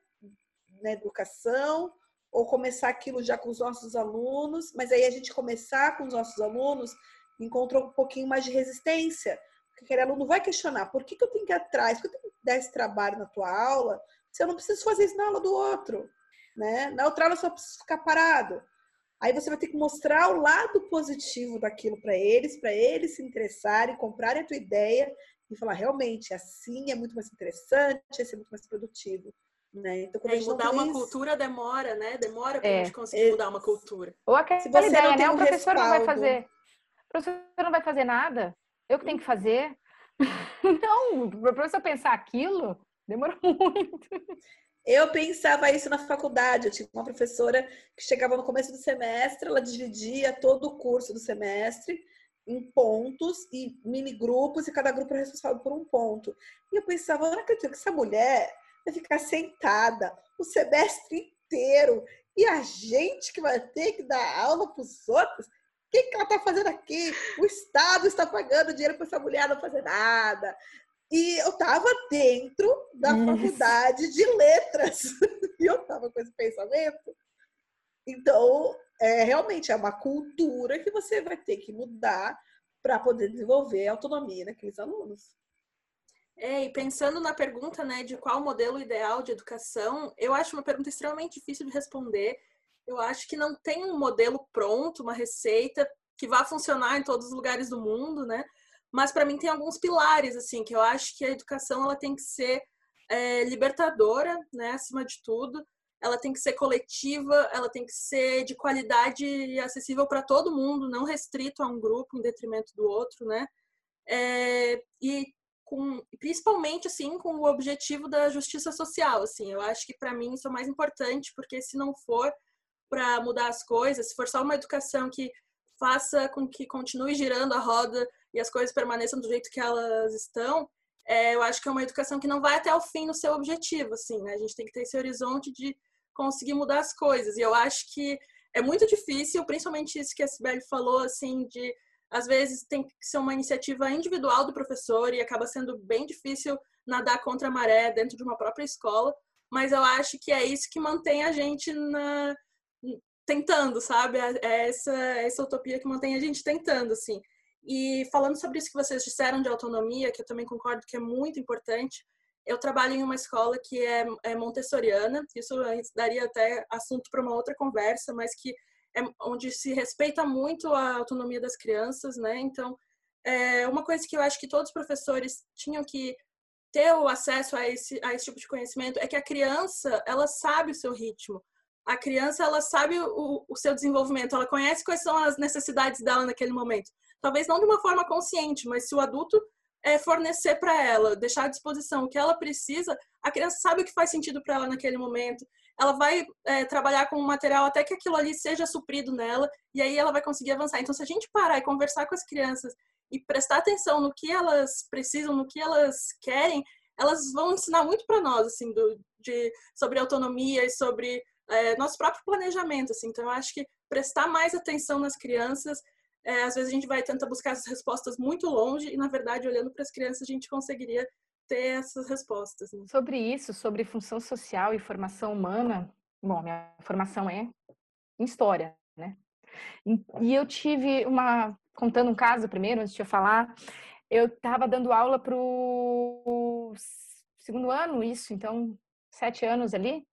na educação ou começar aquilo já com os nossos alunos, mas aí a gente começar com os nossos alunos encontrou um pouquinho mais de resistência, porque aquele aluno vai questionar, por que, que eu tenho que ir atrás, por que eu tenho que dar esse trabalho na tua aula, se eu não preciso fazer isso na aula do outro? Né? Na outra aula só precisa ficar parado. Aí você vai ter que mostrar o lado positivo daquilo para eles, para eles se interessarem, comprarem a tua ideia e falar realmente assim é muito mais interessante, esse é muito mais produtivo. Né? Então, quando é, mudar uma isso... cultura demora, né? Demora para a é, gente conseguir é... mudar uma cultura. Ou aquela Se você ideia, né? Um o professor respaldo... não vai fazer. O professor não vai fazer nada. Eu que tenho que fazer. não, o professor pensar aquilo demorou muito. Eu pensava isso na faculdade. Eu tinha uma professora que chegava no começo do semestre, ela dividia todo o curso do semestre em pontos e mini grupos, e cada grupo era responsável por um ponto. E eu pensava, eu não acredito que essa mulher vai ficar sentada o semestre inteiro e a gente que vai ter que dar aula para os outros. O que, que ela está fazendo aqui? O Estado está pagando dinheiro para essa mulher não fazer nada. E eu estava dentro da faculdade de letras. e eu estava com esse pensamento. Então, é, realmente é uma cultura que você vai ter que mudar para poder desenvolver a autonomia daqueles alunos. É, e pensando na pergunta, né, de qual modelo ideal de educação, eu acho uma pergunta extremamente difícil de responder. Eu acho que não tem um modelo pronto, uma receita que vá funcionar em todos os lugares do mundo, né? Mas para mim tem alguns pilares, assim, que eu acho que a educação ela tem que ser é, libertadora, né, acima de tudo. Ela tem que ser coletiva, ela tem que ser de qualidade e acessível para todo mundo, não restrito a um grupo em detrimento do outro, né? É, e com, principalmente assim com o objetivo da justiça social, assim. Eu acho que para mim isso é mais importante, porque se não for para mudar as coisas, se for só uma educação que faça com que continue girando a roda e as coisas permaneçam do jeito que elas estão, é, eu acho que é uma educação que não vai até o fim no seu objetivo, assim, né? A gente tem que ter esse horizonte de conseguir mudar as coisas. E eu acho que é muito difícil, principalmente isso que a Sibeli falou, assim, de às vezes tem que ser uma iniciativa individual do professor e acaba sendo bem difícil nadar contra a maré dentro de uma própria escola, mas eu acho que é isso que mantém a gente na tentando, sabe? É, essa essa utopia que mantém a gente tentando, assim. E falando sobre isso que vocês disseram de autonomia, que eu também concordo que é muito importante, eu trabalho em uma escola que é, é montessoriana, isso daria até assunto para uma outra conversa, mas que é onde se respeita muito a autonomia das crianças, né? Então, é uma coisa que eu acho que todos os professores tinham que ter o acesso a esse, a esse tipo de conhecimento é que a criança, ela sabe o seu ritmo. A criança, ela sabe o, o seu desenvolvimento, ela conhece quais são as necessidades dela naquele momento talvez não de uma forma consciente, mas se o adulto é, fornecer para ela, deixar à disposição o que ela precisa, a criança sabe o que faz sentido para ela naquele momento. Ela vai é, trabalhar com o material até que aquilo ali seja suprido nela, e aí ela vai conseguir avançar. Então, se a gente parar e conversar com as crianças e prestar atenção no que elas precisam, no que elas querem, elas vão ensinar muito para nós, assim, do, de, sobre autonomia e sobre é, nosso próprio planejamento, assim. Então, eu acho que prestar mais atenção nas crianças é, às vezes a gente vai tentar buscar essas respostas muito longe e, na verdade, olhando para as crianças, a gente conseguiria ter essas respostas. Né? Sobre isso, sobre função social e formação humana, bom, minha formação é em história, né? E eu tive uma, contando um caso primeiro, antes de eu falar, eu estava dando aula para o segundo ano, isso, então, sete anos ali,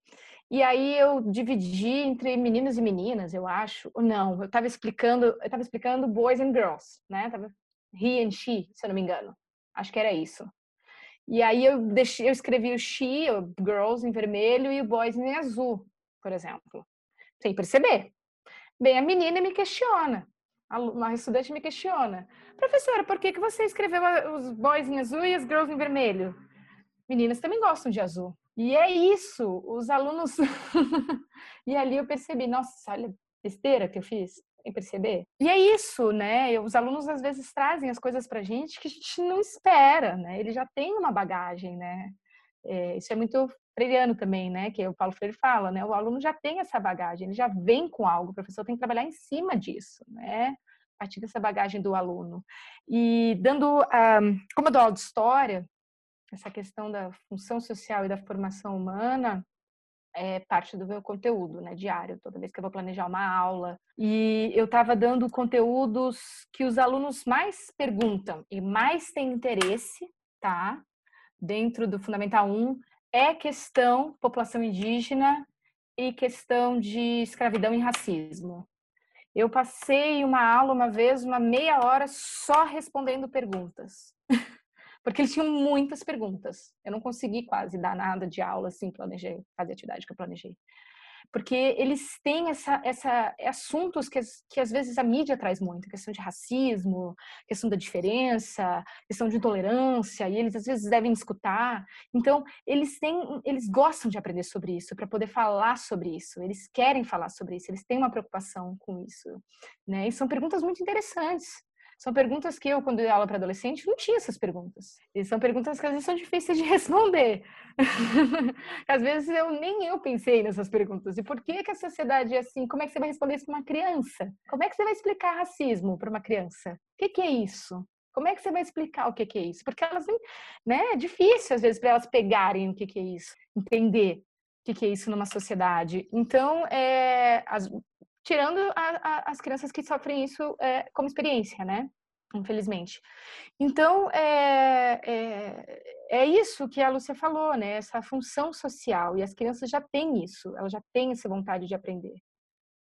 e aí eu dividi entre meninos e meninas, eu acho. Não, eu estava explicando, eu estava explicando boys and girls, né? Tava he and she, se eu não me engano. Acho que era isso. E aí eu deixei, eu escrevi o she, o girls em vermelho e o boys em azul, por exemplo, sem perceber. Bem, a menina me questiona, a estudante me questiona, professora, por que que você escreveu os boys em azul e as girls em vermelho? Meninas também gostam de azul. E é isso, os alunos. e ali eu percebi, nossa, olha besteira que eu fiz, sem perceber. E é isso, né? Os alunos às vezes trazem as coisas pra gente que a gente não espera, né? Ele já tem uma bagagem, né? É, isso é muito freiriano também, né? Que o Paulo Freire fala, né? O aluno já tem essa bagagem, ele já vem com algo, o professor tem que trabalhar em cima disso, né? A partir dessa bagagem do aluno. E dando, um, como eu dou aula de história, essa questão da função social e da formação humana é parte do meu conteúdo, né, diário, toda vez que eu vou planejar uma aula. E eu estava dando conteúdos que os alunos mais perguntam e mais têm interesse, tá? Dentro do Fundamental 1 é questão população indígena e questão de escravidão e racismo. Eu passei uma aula uma vez, uma meia hora só respondendo perguntas. porque eles tinham muitas perguntas. Eu não consegui quase dar nada de aula assim, planejei, fazer atividade que eu planejei. Porque eles têm essa, essa assuntos que, que às vezes a mídia traz muito, questão de racismo, questão da diferença, questão de intolerância, e eles às vezes devem escutar. Então, eles têm, eles gostam de aprender sobre isso, para poder falar sobre isso. Eles querem falar sobre isso, eles têm uma preocupação com isso, né? E são perguntas muito interessantes. São perguntas que eu, quando dei aula para adolescente, não tinha essas perguntas. E são perguntas que às vezes são difíceis de responder. às vezes eu nem eu pensei nessas perguntas. E por que que a sociedade é assim? Como é que você vai responder isso para uma criança? Como é que você vai explicar racismo para uma criança? O que, que é isso? Como é que você vai explicar o que, que é isso? Porque elas né, é difícil às vezes para elas pegarem o que, que é isso, entender o que, que é isso numa sociedade. Então, é, as, tirando a, a, as crianças que sofrem isso é, como experiência, né? infelizmente. Então, é, é, é, isso que a Lúcia falou, né? Essa função social. E as crianças já têm isso, elas já têm essa vontade de aprender.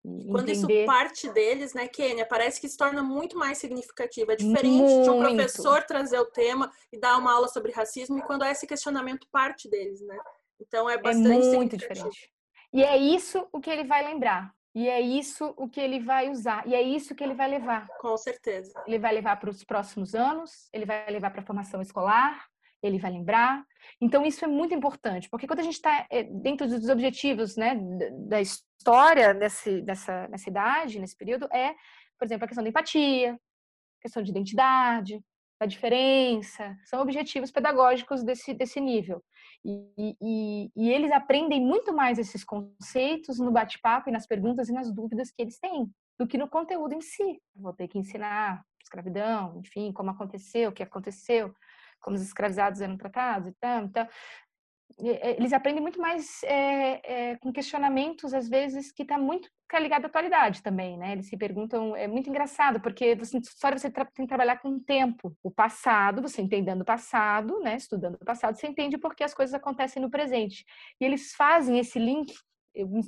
Quando entender... isso parte deles, né, Kênia, parece que se torna muito mais significativa. É diferente muito. de um professor trazer o tema e dar uma aula sobre racismo e quando esse questionamento parte deles, né? Então é, é bastante é muito diferente. E é isso o que ele vai lembrar. E é isso o que ele vai usar. E é isso que ele vai levar. Com certeza. Ele vai levar para os próximos anos, ele vai levar para a formação escolar, ele vai lembrar. Então, isso é muito importante, porque quando a gente está eh, dentro dos objetivos né, da história nesse, nessa, nessa idade, nesse período, é, por exemplo, a questão da empatia, a questão de identidade, da diferença, são objetivos pedagógicos desse, desse nível. E, e, e eles aprendem muito mais esses conceitos no bate-papo e nas perguntas e nas dúvidas que eles têm, do que no conteúdo em si. Vou ter que ensinar escravidão, enfim, como aconteceu, o que aconteceu, como os escravizados eram tratados e tal. Então, eles aprendem muito mais é, é, com questionamentos, às vezes, que está muito ligado à atualidade também, né? Eles se perguntam, é muito engraçado, porque você, história você tem que trabalhar com o tempo. O passado, você entendendo o passado, né? Estudando o passado, você entende por que as coisas acontecem no presente. E eles fazem esse link,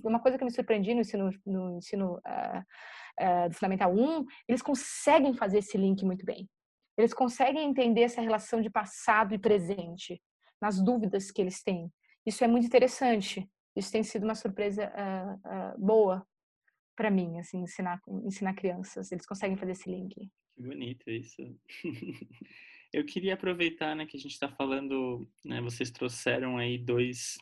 uma coisa que me surpreendi no ensino, no ensino uh, uh, do Fundamental 1, eles conseguem fazer esse link muito bem. Eles conseguem entender essa relação de passado e presente nas dúvidas que eles têm. Isso é muito interessante. Isso tem sido uma surpresa uh, uh, boa para mim, assim, ensinar ensinar crianças. Eles conseguem fazer esse link. Que bonito isso. Eu queria aproveitar, né, que a gente está falando, né, vocês trouxeram aí dois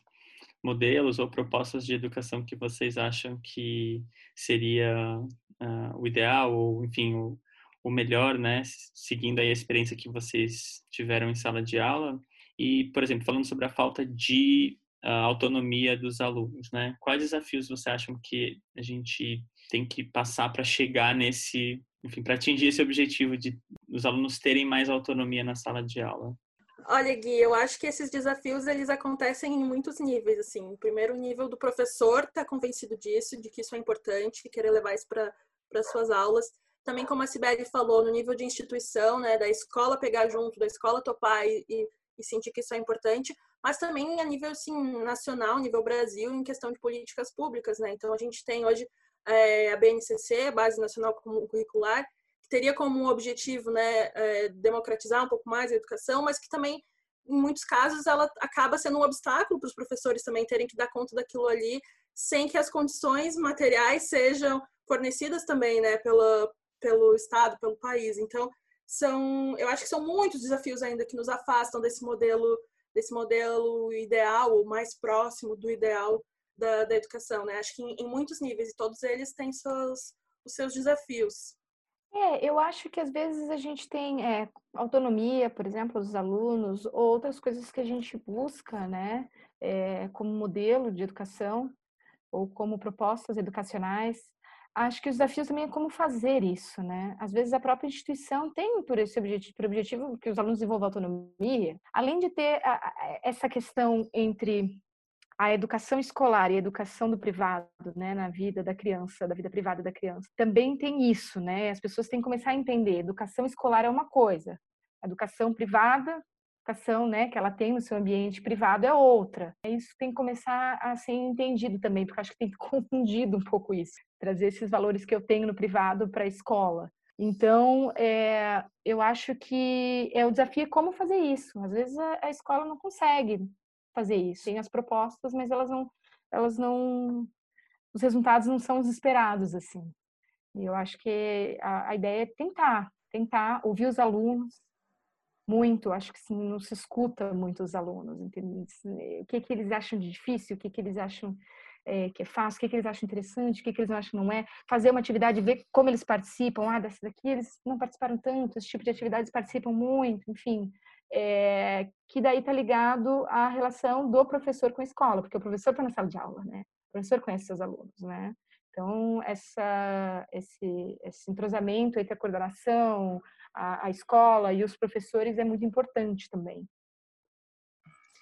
modelos ou propostas de educação que vocês acham que seria uh, o ideal ou, enfim, o, o melhor, né, seguindo aí a experiência que vocês tiveram em sala de aula. E, por exemplo, falando sobre a falta de uh, autonomia dos alunos, né? Quais desafios você acham que a gente tem que passar para chegar nesse, enfim, para atingir esse objetivo de os alunos terem mais autonomia na sala de aula? Olha, Gui, eu acho que esses desafios eles acontecem em muitos níveis, assim. O primeiro nível do professor tá convencido disso, de que isso é importante, querer levar isso para para suas aulas. Também, como a Sibeli falou, no nível de instituição, né, da escola pegar junto, da escola topar e, e e sentir que isso é importante, mas também a nível assim, nacional, nível Brasil, em questão de políticas públicas. Né? Então, a gente tem hoje é, a BNCC, Base Nacional Curricular, que teria como objetivo né, é, democratizar um pouco mais a educação, mas que também, em muitos casos, ela acaba sendo um obstáculo para os professores também terem que dar conta daquilo ali, sem que as condições materiais sejam fornecidas também né, pela, pelo Estado, pelo país. Então, são, eu acho que são muitos desafios ainda que nos afastam desse modelo, desse modelo ideal, ou mais próximo do ideal da, da educação, né? Acho que em, em, muitos níveis e todos eles têm seus, os seus desafios. É, eu acho que às vezes a gente tem é, autonomia, por exemplo, dos alunos, ou outras coisas que a gente busca, né, é, como modelo de educação ou como propostas educacionais, acho que os desafios também é como fazer isso, né? Às vezes a própria instituição tem por esse objetivo, por objetivo que os alunos desenvolvam autonomia, além de ter a, a, essa questão entre a educação escolar e a educação do privado, né, na vida da criança, da vida privada da criança. Também tem isso, né? As pessoas têm que começar a entender, educação escolar é uma coisa, educação privada educação né, que ela tem no seu ambiente privado é outra. Isso tem que começar a ser entendido também, porque acho que tem confundido um pouco isso, trazer esses valores que eu tenho no privado para a escola. Então, é, eu acho que é o desafio é como fazer isso. Às vezes a, a, escola não consegue fazer isso. Tem as propostas, mas elas não, elas não, os resultados não são os esperados assim. E eu acho que a, a ideia é tentar, tentar ouvir os alunos, muito, acho que não se escuta muito os alunos, entende? O que, que eles acham de difícil, o que, que eles acham é, que é fácil, o que, que eles acham interessante, o que, que eles acham que não é, fazer uma atividade, ver como eles participam, ah, dessa daqui eles não participaram tanto, esse tipo de atividades participam muito, enfim, é, que daí está ligado à relação do professor com a escola, porque o professor está na sala de aula, né? O professor conhece seus alunos, né? Então, essa, esse, esse entrosamento entre a coordenação, a, a escola e os professores é muito importante também.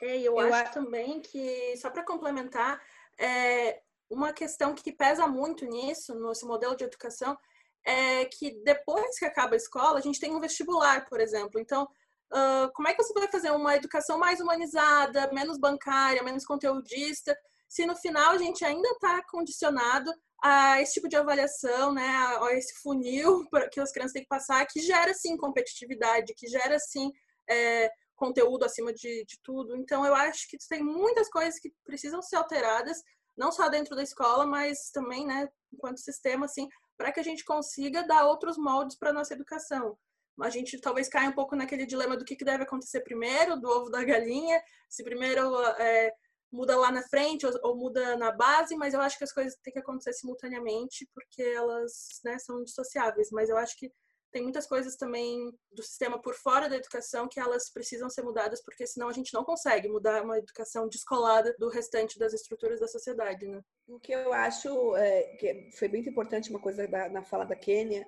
É, eu, eu acho a... também que, só para complementar, é, uma questão que pesa muito nisso, nesse modelo de educação, é que depois que acaba a escola, a gente tem um vestibular, por exemplo. Então, uh, como é que você vai fazer uma educação mais humanizada, menos bancária, menos conteudista, se no final a gente ainda está condicionado a esse tipo de avaliação, né, a, esse funil que as crianças têm que passar, que gera sim competitividade, que gera sim é, conteúdo acima de, de tudo. Então, eu acho que tem muitas coisas que precisam ser alteradas, não só dentro da escola, mas também, né, enquanto sistema, assim, para que a gente consiga dar outros moldes para nossa educação. A gente talvez caia um pouco naquele dilema do que, deve acontecer primeiro, do ovo da galinha, se primeiro é, muda lá na frente ou, ou, muda na base, mas eu acho que as coisas têm que acontecer simultaneamente porque elas né, são dissociáveis. Mas eu acho que tem muitas coisas também do sistema por fora da educação que elas precisam ser mudadas porque senão a gente não consegue mudar uma educação descolada do restante das estruturas da sociedade, né? O que eu acho é, que foi muito importante uma coisa da, na fala da Kênia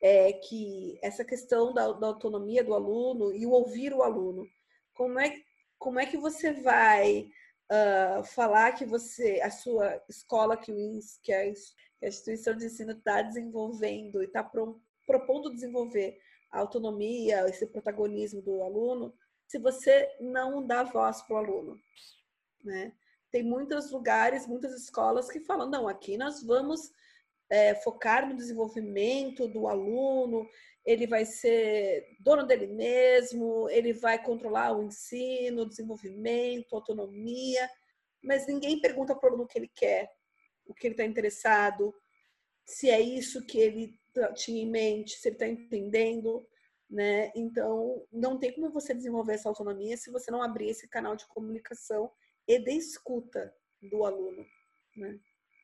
é que essa questão da, da autonomia do aluno e o ouvir o aluno. Como é, como é que você vai uh, falar que você, a sua escola, que, o, que a, instituição de ensino está desenvolvendo e está pro, propondo desenvolver a autonomia, esse protagonismo do aluno, se você não dá voz para o aluno, né? Tem muitos lugares, muitas escolas que falam, não, aqui nós vamos é, focar no desenvolvimento do aluno, ele vai ser dono dele mesmo, ele vai controlar o ensino, o desenvolvimento, a autonomia, mas ninguém pergunta para o aluno o que ele quer, o que ele está interessado, se é isso que ele tinha em mente, se ele está entendendo, né? Então, não tem como você desenvolver essa autonomia se você não abrir esse canal de comunicação e de escuta do aluno, né?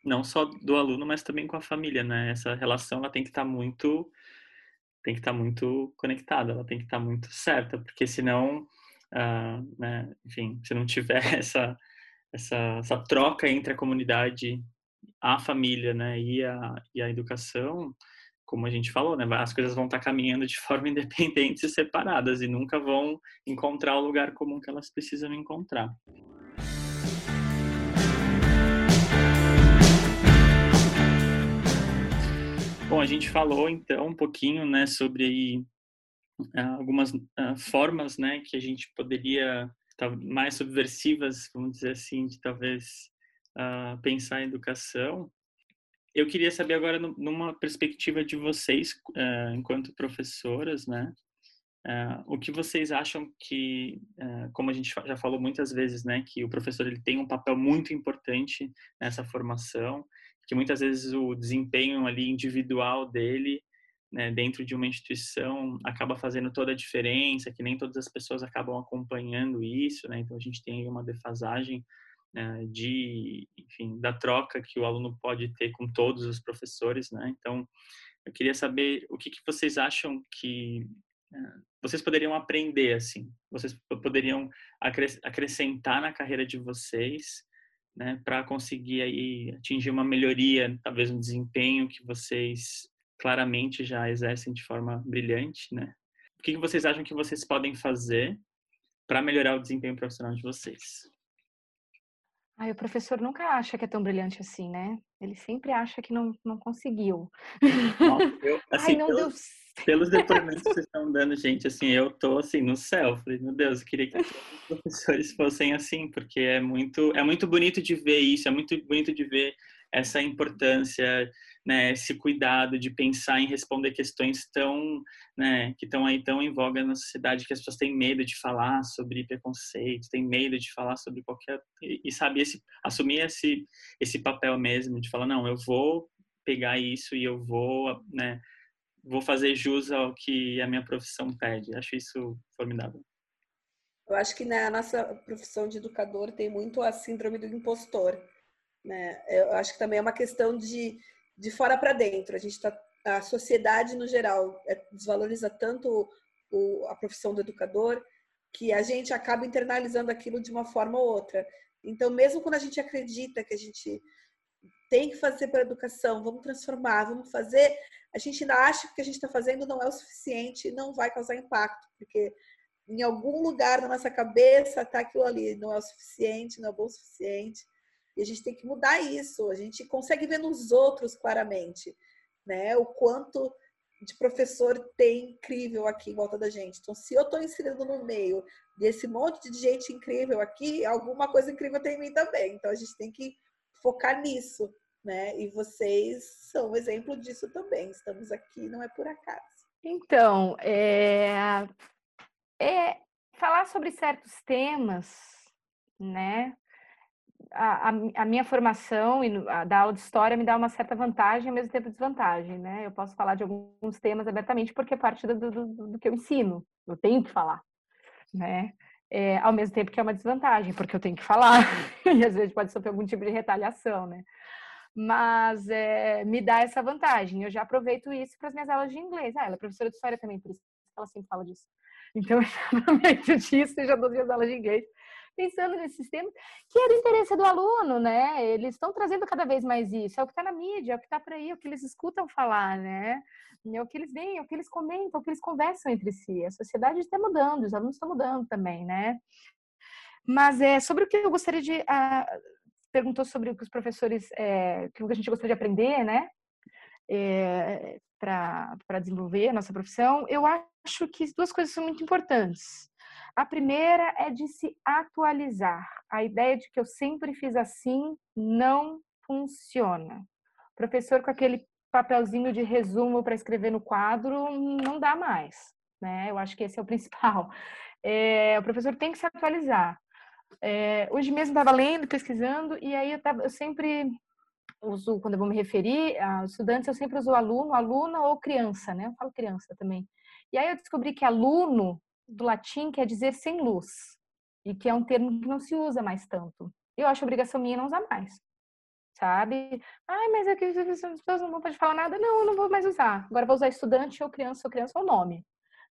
Não só do aluno, mas também com a família, né? Essa relação ela tem que estar tá muito tem que estar tá muito conectada, ela tem que estar tá muito certa, porque senão, uh, né, enfim, se não tiver essa, essa, essa troca entre a comunidade, a família, né, e a, e a educação, como a gente falou, né, as coisas vão estar caminhando de forma independente e separadas e nunca vão encontrar o lugar comum que elas precisam encontrar. Bom, a gente falou então um pouquinho, né, sobre uh, algumas uh, formas, né, que a gente poderia mais subversivas, vamos dizer assim, de talvez uh, pensar em educação. Eu queria saber agora, numa perspectiva de vocês, enquanto professoras, né, o que vocês acham que, como a gente já falou muitas vezes, né, que o professor ele tem um papel muito importante nessa formação que muitas vezes o desempenho ali individual dele né, dentro de uma instituição acaba fazendo toda a diferença, que nem todas as pessoas acabam acompanhando isso, né? Então a gente tem uma defasagem né, de, enfim, da troca que o aluno pode ter com todos os professores, né? Então eu queria saber o que, que vocês acham que uh, vocês poderiam aprender assim, vocês poderiam acrescentar na carreira de vocês né, para conseguir aí atingir uma melhoria, talvez um desempenho que vocês claramente já exercem de forma brilhante, né? O que vocês acham que vocês podem fazer para melhorar o desempenho profissional de vocês? Ai, o professor nunca acha que é tão brilhante assim, né? Ele sempre acha que não, não conseguiu. Nossa, eu, assim, Ai, não deu pelos depoimentos que vocês estão dando, gente, assim, eu tô assim no céu. Falei, meu Deus, eu queria que os professores fossem assim, porque é muito, é muito bonito de ver isso, é muito bonito de ver essa importância, né, esse cuidado de pensar em responder questões tão, né, que estão aí tão em voga na sociedade que as pessoas têm medo de falar sobre preconceito, têm medo de falar sobre qualquer e, e sabe esse assumir esse esse papel mesmo de falar não, eu vou pegar isso e eu vou, né, vou fazer jus ao que a minha profissão pede. Acho isso formidável. Eu acho que na nossa profissão de educador tem muito a síndrome do impostor. Né? Eu acho que também é uma questão de, de fora para dentro. A gente tá, a sociedade no geral é, desvaloriza tanto o, a profissão do educador que a gente acaba internalizando aquilo de uma forma ou outra. Então, mesmo quando a gente acredita que a gente tem que fazer para a educação, vamos transformar, vamos fazer, a gente ainda acha que o que a gente está fazendo não é o suficiente, não vai causar impacto, porque em algum lugar na nossa cabeça está aquilo ali, não é o suficiente, não é bom o suficiente. E a gente tem que mudar isso. A gente consegue ver nos outros claramente. né? O quanto de professor tem incrível aqui em volta da gente. Então, se eu estou inserido no meio desse monte de gente incrível aqui, alguma coisa incrível tem em mim também. Então, a gente tem que focar nisso, né? E vocês são um exemplo disso também. Estamos aqui, não é por acaso. Então, é, é falar sobre certos temas, né? A, a, a, minha formação e a da aula de história me dá uma certa vantagem e ao mesmo tempo desvantagem, né? Eu posso falar de alguns temas abertamente porque é parte do, do, do que eu ensino, eu tenho que falar, né? É, ao mesmo tempo que é uma desvantagem, porque eu tenho que falar e às vezes pode sofrer algum tipo de retaliação, né? Mas é, me dá essa vantagem. Eu já aproveito isso para as minhas aulas de inglês. Ah, ela é professora de história também, por isso ela sempre fala disso. Então, eu já aproveito disso e já dou minhas aulas de inglês pensando nesse sistema, que é do interesse do aluno, né? Eles estão trazendo cada vez mais isso. É o que está na mídia, é o que está por aí, é o que eles escutam falar, né? É o que eles veem, é o que eles comentam, é o que eles conversam entre si. A sociedade está mudando, os alunos estão mudando também, né? Mas é sobre o que eu gostaria de. Perguntou sobre o que os professores. É, que a gente gostaria de aprender, né? É, para desenvolver a nossa profissão. Eu acho que duas coisas são muito importantes. A primeira é de se atualizar. A ideia de que eu sempre fiz assim não funciona. O professor com aquele papelzinho de resumo para escrever no quadro não dá mais, né? Eu acho que esse é o principal. É, o professor tem que se atualizar. É, hoje mesmo estava lendo, pesquisando, e aí eu, tava, eu sempre uso, quando eu vou me referir aos estudantes, eu sempre uso aluno, aluna ou criança, né? Eu falo criança também. E aí eu descobri que aluno do latim quer dizer sem luz, e que é um termo que não se usa mais tanto. Eu acho obrigação minha não usar mais, sabe? Ai, mas é as pessoas não vão falar nada. Não, eu não vou mais usar. Agora vou usar estudante ou criança ou criança ou nome,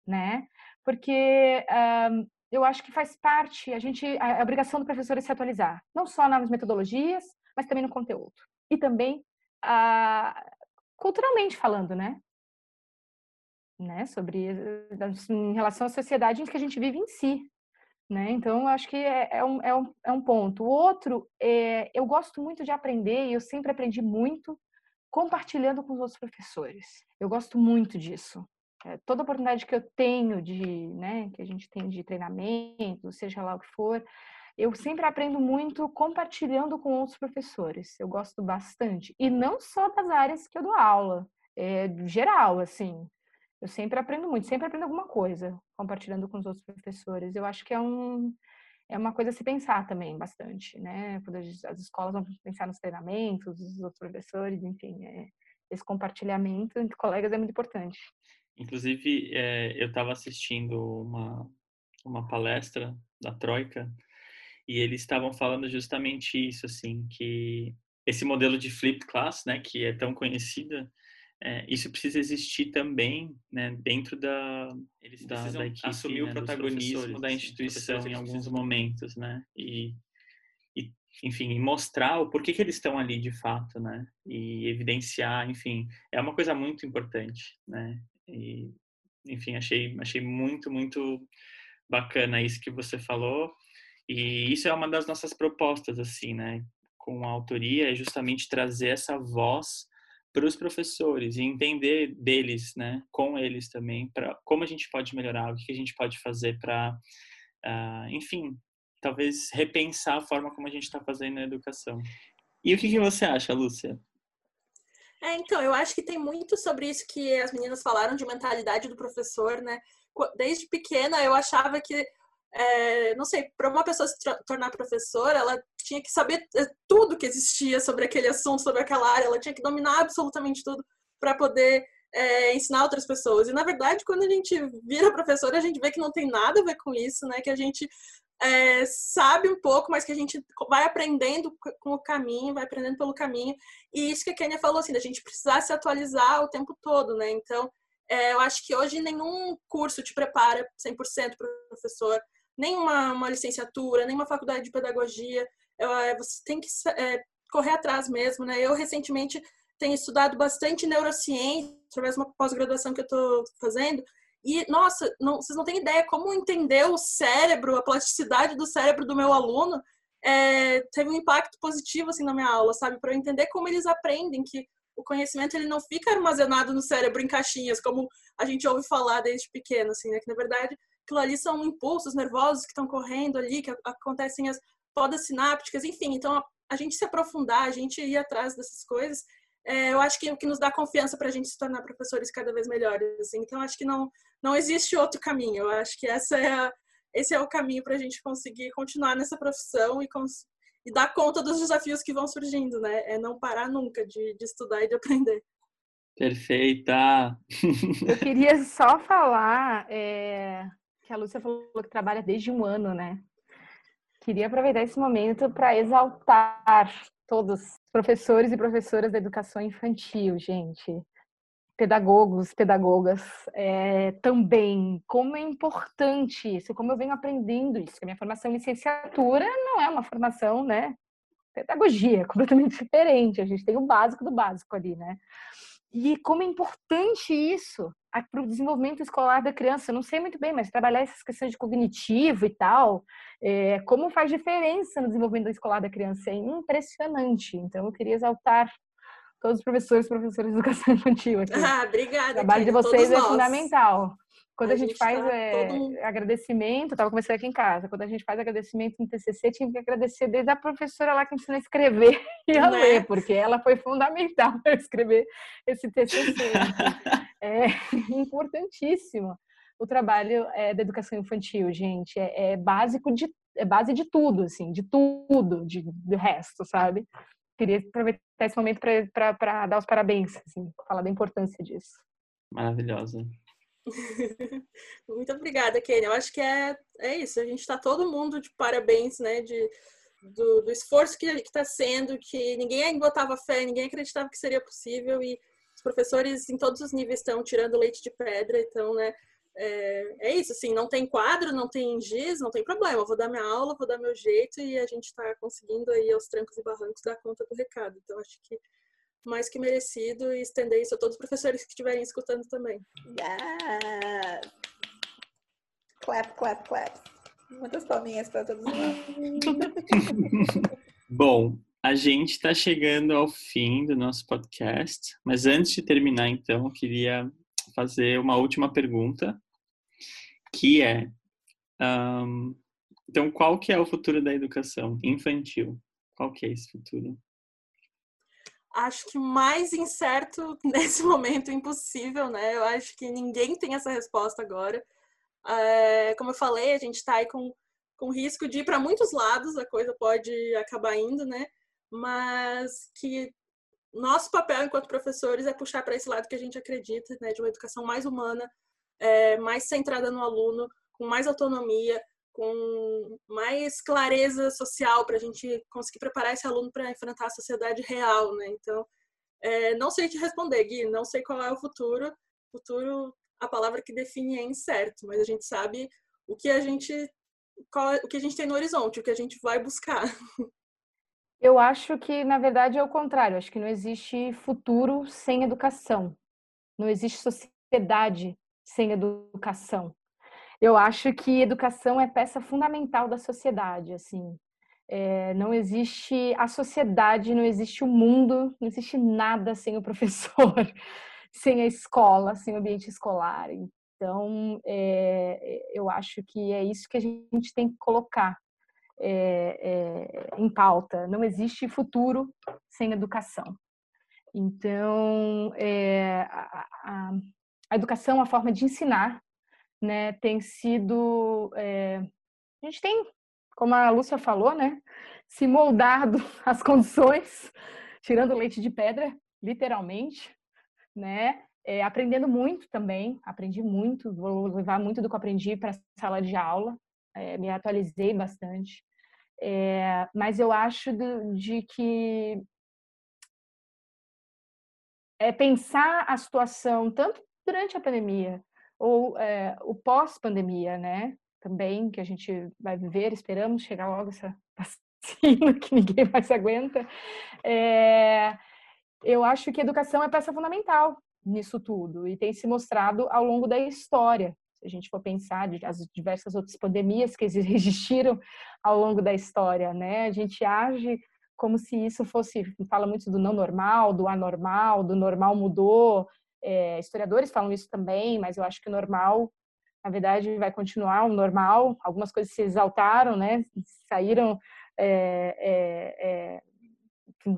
né? Porque um, eu acho que faz parte, a gente, a, a obrigação do professor é se atualizar, não só nas metodologias, mas também no conteúdo. E também, uh, culturalmente falando, né? né, sobre em relação à sociedade em que a gente vive em si, né? Então, acho que é, é, um, é, um, é um ponto. O outro, é, eu gosto muito de aprender e eu sempre aprendi muito compartilhando com os outros professores. Eu gosto muito disso. É, toda oportunidade que eu tenho de, né, que a gente tem de treinamento, seja lá o que for, eu sempre aprendo muito compartilhando com outros professores. Eu gosto bastante. E não só das áreas que eu dou aula, é geral, assim eu sempre aprendo muito, sempre aprendo alguma coisa compartilhando com os outros professores. Eu acho que é um é uma coisa a se pensar também bastante, né? Quando as escolas vão pensar nos treinamentos, os outros professores, enfim, é, esse compartilhamento entre colegas é muito importante. Inclusive, é, eu estava assistindo uma uma palestra da Troika e eles estavam falando justamente isso, assim, que esse modelo de flip class, né, que é tão conhecida, é, isso precisa existir também né, dentro da eles da, da equipe, assumir né, o protagonismo da instituição em alguns momentos, né? E, e enfim, mostrar o porquê que eles estão ali de fato, né? E evidenciar, enfim, é uma coisa muito importante, né? E, enfim, achei achei muito muito bacana isso que você falou. E isso é uma das nossas propostas, assim, né? Com a autoria, é justamente trazer essa voz para os professores e entender deles, né, com eles também, para como a gente pode melhorar, o que a gente pode fazer para, uh, ah, enfim, talvez repensar a forma como a gente está fazendo a educação. E o que, que você acha, Lúcia? É, então, eu acho que tem muito sobre isso que as meninas falaram de mentalidade do professor, né? Desde pequena eu achava que é, não sei, para uma pessoa se tornar professora, ela tinha que saber é, tudo que existia sobre aquele assunto, sobre aquela área, ela tinha que dominar absolutamente tudo para poder é, ensinar outras pessoas. E na verdade, quando a gente vira professora, a gente vê que não tem nada a ver com isso, né? Que a gente é, sabe um pouco, mas que a gente vai aprendendo com o caminho, vai aprendendo pelo caminho. E isso que a Kenia falou, assim, da gente precisar se atualizar o tempo todo, né? Então, é, eu acho que hoje nenhum curso te prepara 100% para professor nem uma, licenciatura, nem uma faculdade de pedagogia. É, você tem que é, correr atrás mesmo, né? Eu recentemente tenho estudado bastante neurociência através de uma pós-graduação que eu estou fazendo. E, nossa, não, vocês não têm ideia como entender o cérebro, a plasticidade do cérebro do meu aluno é, teve um impacto positivo assim na minha aula, sabe? Para eu entender como eles aprendem, que o conhecimento ele não fica armazenado no cérebro em caixinhas, como a gente ouve falar desde pequeno, assim, né? Que na verdade aquilo ali são impulsos nervosos que estão correndo ali, que acontecem as podas sinápticas, enfim. Então, a, a gente se aprofundar, a gente ir atrás dessas coisas, é, eu acho que o que nos dá confiança para a gente se tornar professores cada vez melhores. Assim. Então, acho que não, não existe outro caminho. Eu acho que essa é a, esse é o caminho para a gente conseguir continuar nessa profissão e, e dar conta dos desafios que vão surgindo, né? É não parar nunca de, de estudar e de aprender. Perfeita! Eu queria só falar é, que a Lúcia falou que trabalha desde um ano, né? Queria aproveitar esse momento para exaltar todos os professores e professoras da educação infantil, gente. Pedagogos, pedagogas, é, também. Como é importante isso, como eu venho aprendendo isso. A minha formação em licenciatura não é uma formação, né? Pedagogia, completamente diferente. A gente tem o básico do básico ali, né? E como é importante isso para o desenvolvimento escolar da criança. Eu não sei muito bem, mas trabalhar essas questões de cognitivo e tal, é, como faz diferença no desenvolvimento escolar da criança, é impressionante. Então, eu queria exaltar todos os professores e professoras de educação infantil aqui. Ah, obrigada. O trabalho de vocês é nós. fundamental. Quando a, a gente, gente, faz tá é, todo... agradecimento, estava conversando aqui em casa, quando a gente faz agradecimento no TCC, tinha que agradecer desde a professora lá que ensina a escrever e a né? ler, porque ela foi fundamental para escrever esse TCC. é importantíssimo o trabalho é, da educação infantil, gente. É, é, básico de é base de tudo, assim, de tudo, de, do resto, sabe? Queria aproveitar esse momento para dar os parabéns, assim, falar da importância disso. Maravilhosa. Muito obrigada, Kênia. Eu acho que é, é isso. A gente está todo mundo de parabéns, né? De, do, do esforço que está sendo, que ninguém botava fé, ninguém acreditava que seria possível e os professores em todos os níveis estão tirando leite de pedra. Então, né? É, é isso, assim, não tem quadro, não tem giz, não tem problema. Eu vou dar minha aula, vou dar meu jeito e a gente está conseguindo aí aos trancos e barrancos dar conta do recado. Então, acho que mais que merecido e estender isso a todos os professores que estiverem escutando também. Yes. Clap, clap, clap. Muitas palminhas para todos nós. Bom, a gente está chegando ao fim do nosso podcast, mas antes de terminar, então, eu queria fazer uma última pergunta, que é, um, então, qual que é o futuro da educação infantil? Qual que é esse futuro? Acho que mais incerto nesse momento impossível, né? Eu acho que ninguém tem essa resposta agora. É, como eu falei, a gente está aí com, com risco de ir para muitos lados, a coisa pode acabar indo, né? Mas que nosso papel enquanto professores é puxar para esse lado que a gente acredita, né? De uma educação mais humana, é, mais centrada no aluno, com mais autonomia, com mais clareza social para a gente conseguir preparar esse aluno para enfrentar a sociedade real, né? Então, é, não sei te responder, Gui, não sei qual é o futuro. Futuro, a palavra que define é incerto, mas a gente sabe o que a gente qual, o que a gente tem no horizonte, o que a gente vai buscar. Eu acho que, na verdade, é o contrário. Acho que não existe futuro sem educação. Não existe sociedade sem educação eu acho que educação é peça fundamental da sociedade, assim. É, não existe a sociedade, não existe o mundo, não existe nada sem o professor, sem a escola, sem o ambiente escolar. Então, é, eu acho que é isso que a gente tem que colocar é, em pauta. Não existe futuro sem educação. Então, a, a, a educação, a forma de ensinar, né, tem sido. É, a gente tem, como a Lúcia falou, né, se moldado às condições, tirando leite de pedra, literalmente, né, é, aprendendo muito também, aprendi muito, vou levar muito do que aprendi para a sala de aula, é, me atualizei bastante. É, mas eu acho de que é pensar a situação tanto durante a pandemia ou é, o pós-pandemia, né? Também que a gente vai viver, esperamos chegar logo essa vacina que ninguém mais aguenta. É, eu acho que educação é peça fundamental nisso tudo e tem se mostrado ao longo da história. Se a gente for pensar as diversas outras pandemias que existiram ao longo da história, né? A gente age como se isso fosse, fala muito do não normal, do anormal, do normal mudou. É, historiadores falam isso também, mas eu acho que o normal, na verdade, vai continuar o normal. Algumas coisas se exaltaram, né? Saíram, é,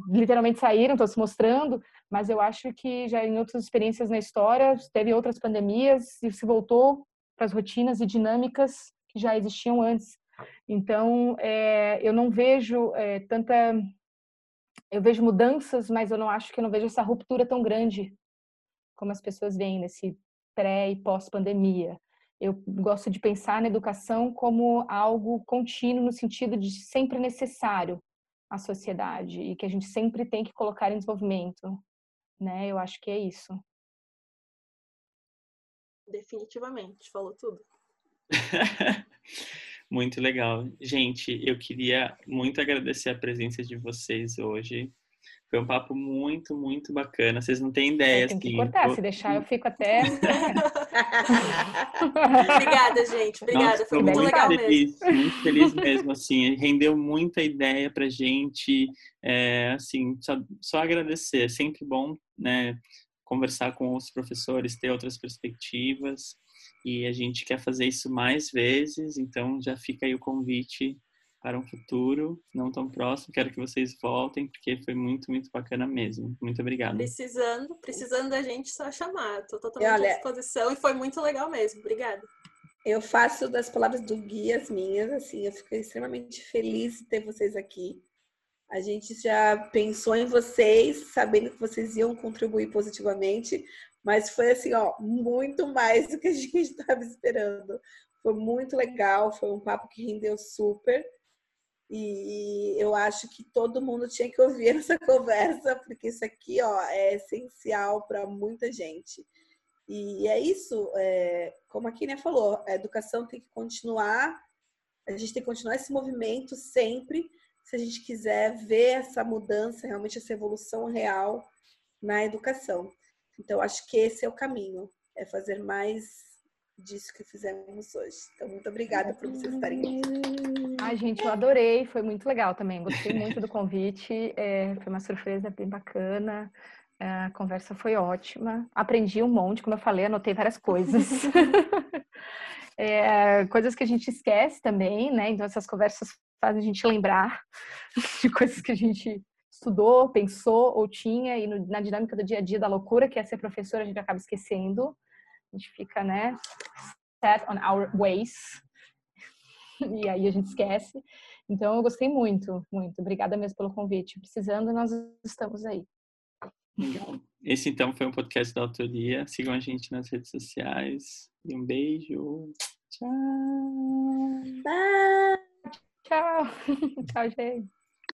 literalmente saíram, estão se mostrando, mas eu acho que já em outras experiências na história, teve outras pandemias e se voltou para as rotinas e dinâmicas que já existiam antes. Então, é, eu não vejo é, tanta. Eu vejo mudanças, mas eu não acho que eu não vejo essa ruptura tão grande como as pessoas veem nesse pré e pós-pandemia. Eu gosto de pensar na educação como algo contínuo, no sentido de sempre necessário à sociedade e que a gente sempre tem que colocar em desenvolvimento. Né? Eu acho que é isso. Definitivamente, falou tudo. muito legal. Gente, eu queria muito agradecer a presença de vocês hoje. Foi um papo muito, muito bacana. Vocês não têm ideia. Tem que assim, cortar, se deixar eu fico até. Obrigada, gente. Obrigada, Nossa, foi muito, legal feliz, mesmo. Muito feliz mesmo, assim, rendeu muita ideia pra gente. É, assim, só, só agradecer. É sempre bom, né? Conversar com os professores, ter outras perspectivas e a gente quer fazer isso mais vezes, então já fica aí o convite para um futuro não tão próximo. Quero que vocês voltem, porque foi muito, muito bacana mesmo. Muito obrigada. Precisando, precisando da gente, só chamar. Estou totalmente Olha, à disposição e foi muito legal mesmo. Obrigada. Eu faço das palavras do Gui as minhas, assim, eu fiquei extremamente feliz de ter vocês aqui. A gente já pensou em vocês, sabendo que vocês iam contribuir positivamente, mas foi assim, ó, muito mais do que a gente estava esperando. Foi muito legal, foi um papo que rendeu super. E eu acho que todo mundo tinha que ouvir essa conversa, porque isso aqui ó, é essencial para muita gente. E é isso, é, como a Kenia falou, a educação tem que continuar, a gente tem que continuar esse movimento sempre, se a gente quiser ver essa mudança, realmente essa evolução real na educação. Então, acho que esse é o caminho, é fazer mais disso que fizemos hoje. Então, muito obrigada por vocês estarem aqui. Ai, gente, eu adorei, foi muito legal também. Gostei muito do convite, é, foi uma surpresa bem bacana. É, a conversa foi ótima. Aprendi um monte, como eu falei, anotei várias coisas. é, coisas que a gente esquece também, né? Então, essas conversas fazem a gente lembrar de coisas que a gente estudou, pensou ou tinha, e no, na dinâmica do dia a dia da loucura que é ser professora, a gente acaba esquecendo. A gente fica, né, set on our ways. E aí a gente esquece. Então eu gostei muito, muito. Obrigada mesmo pelo convite. Precisando, nós estamos aí. Legal. Esse então foi um podcast da autoria. Sigam a gente nas redes sociais. E um beijo. Tchau. Bye. Tchau. Tchau, gente.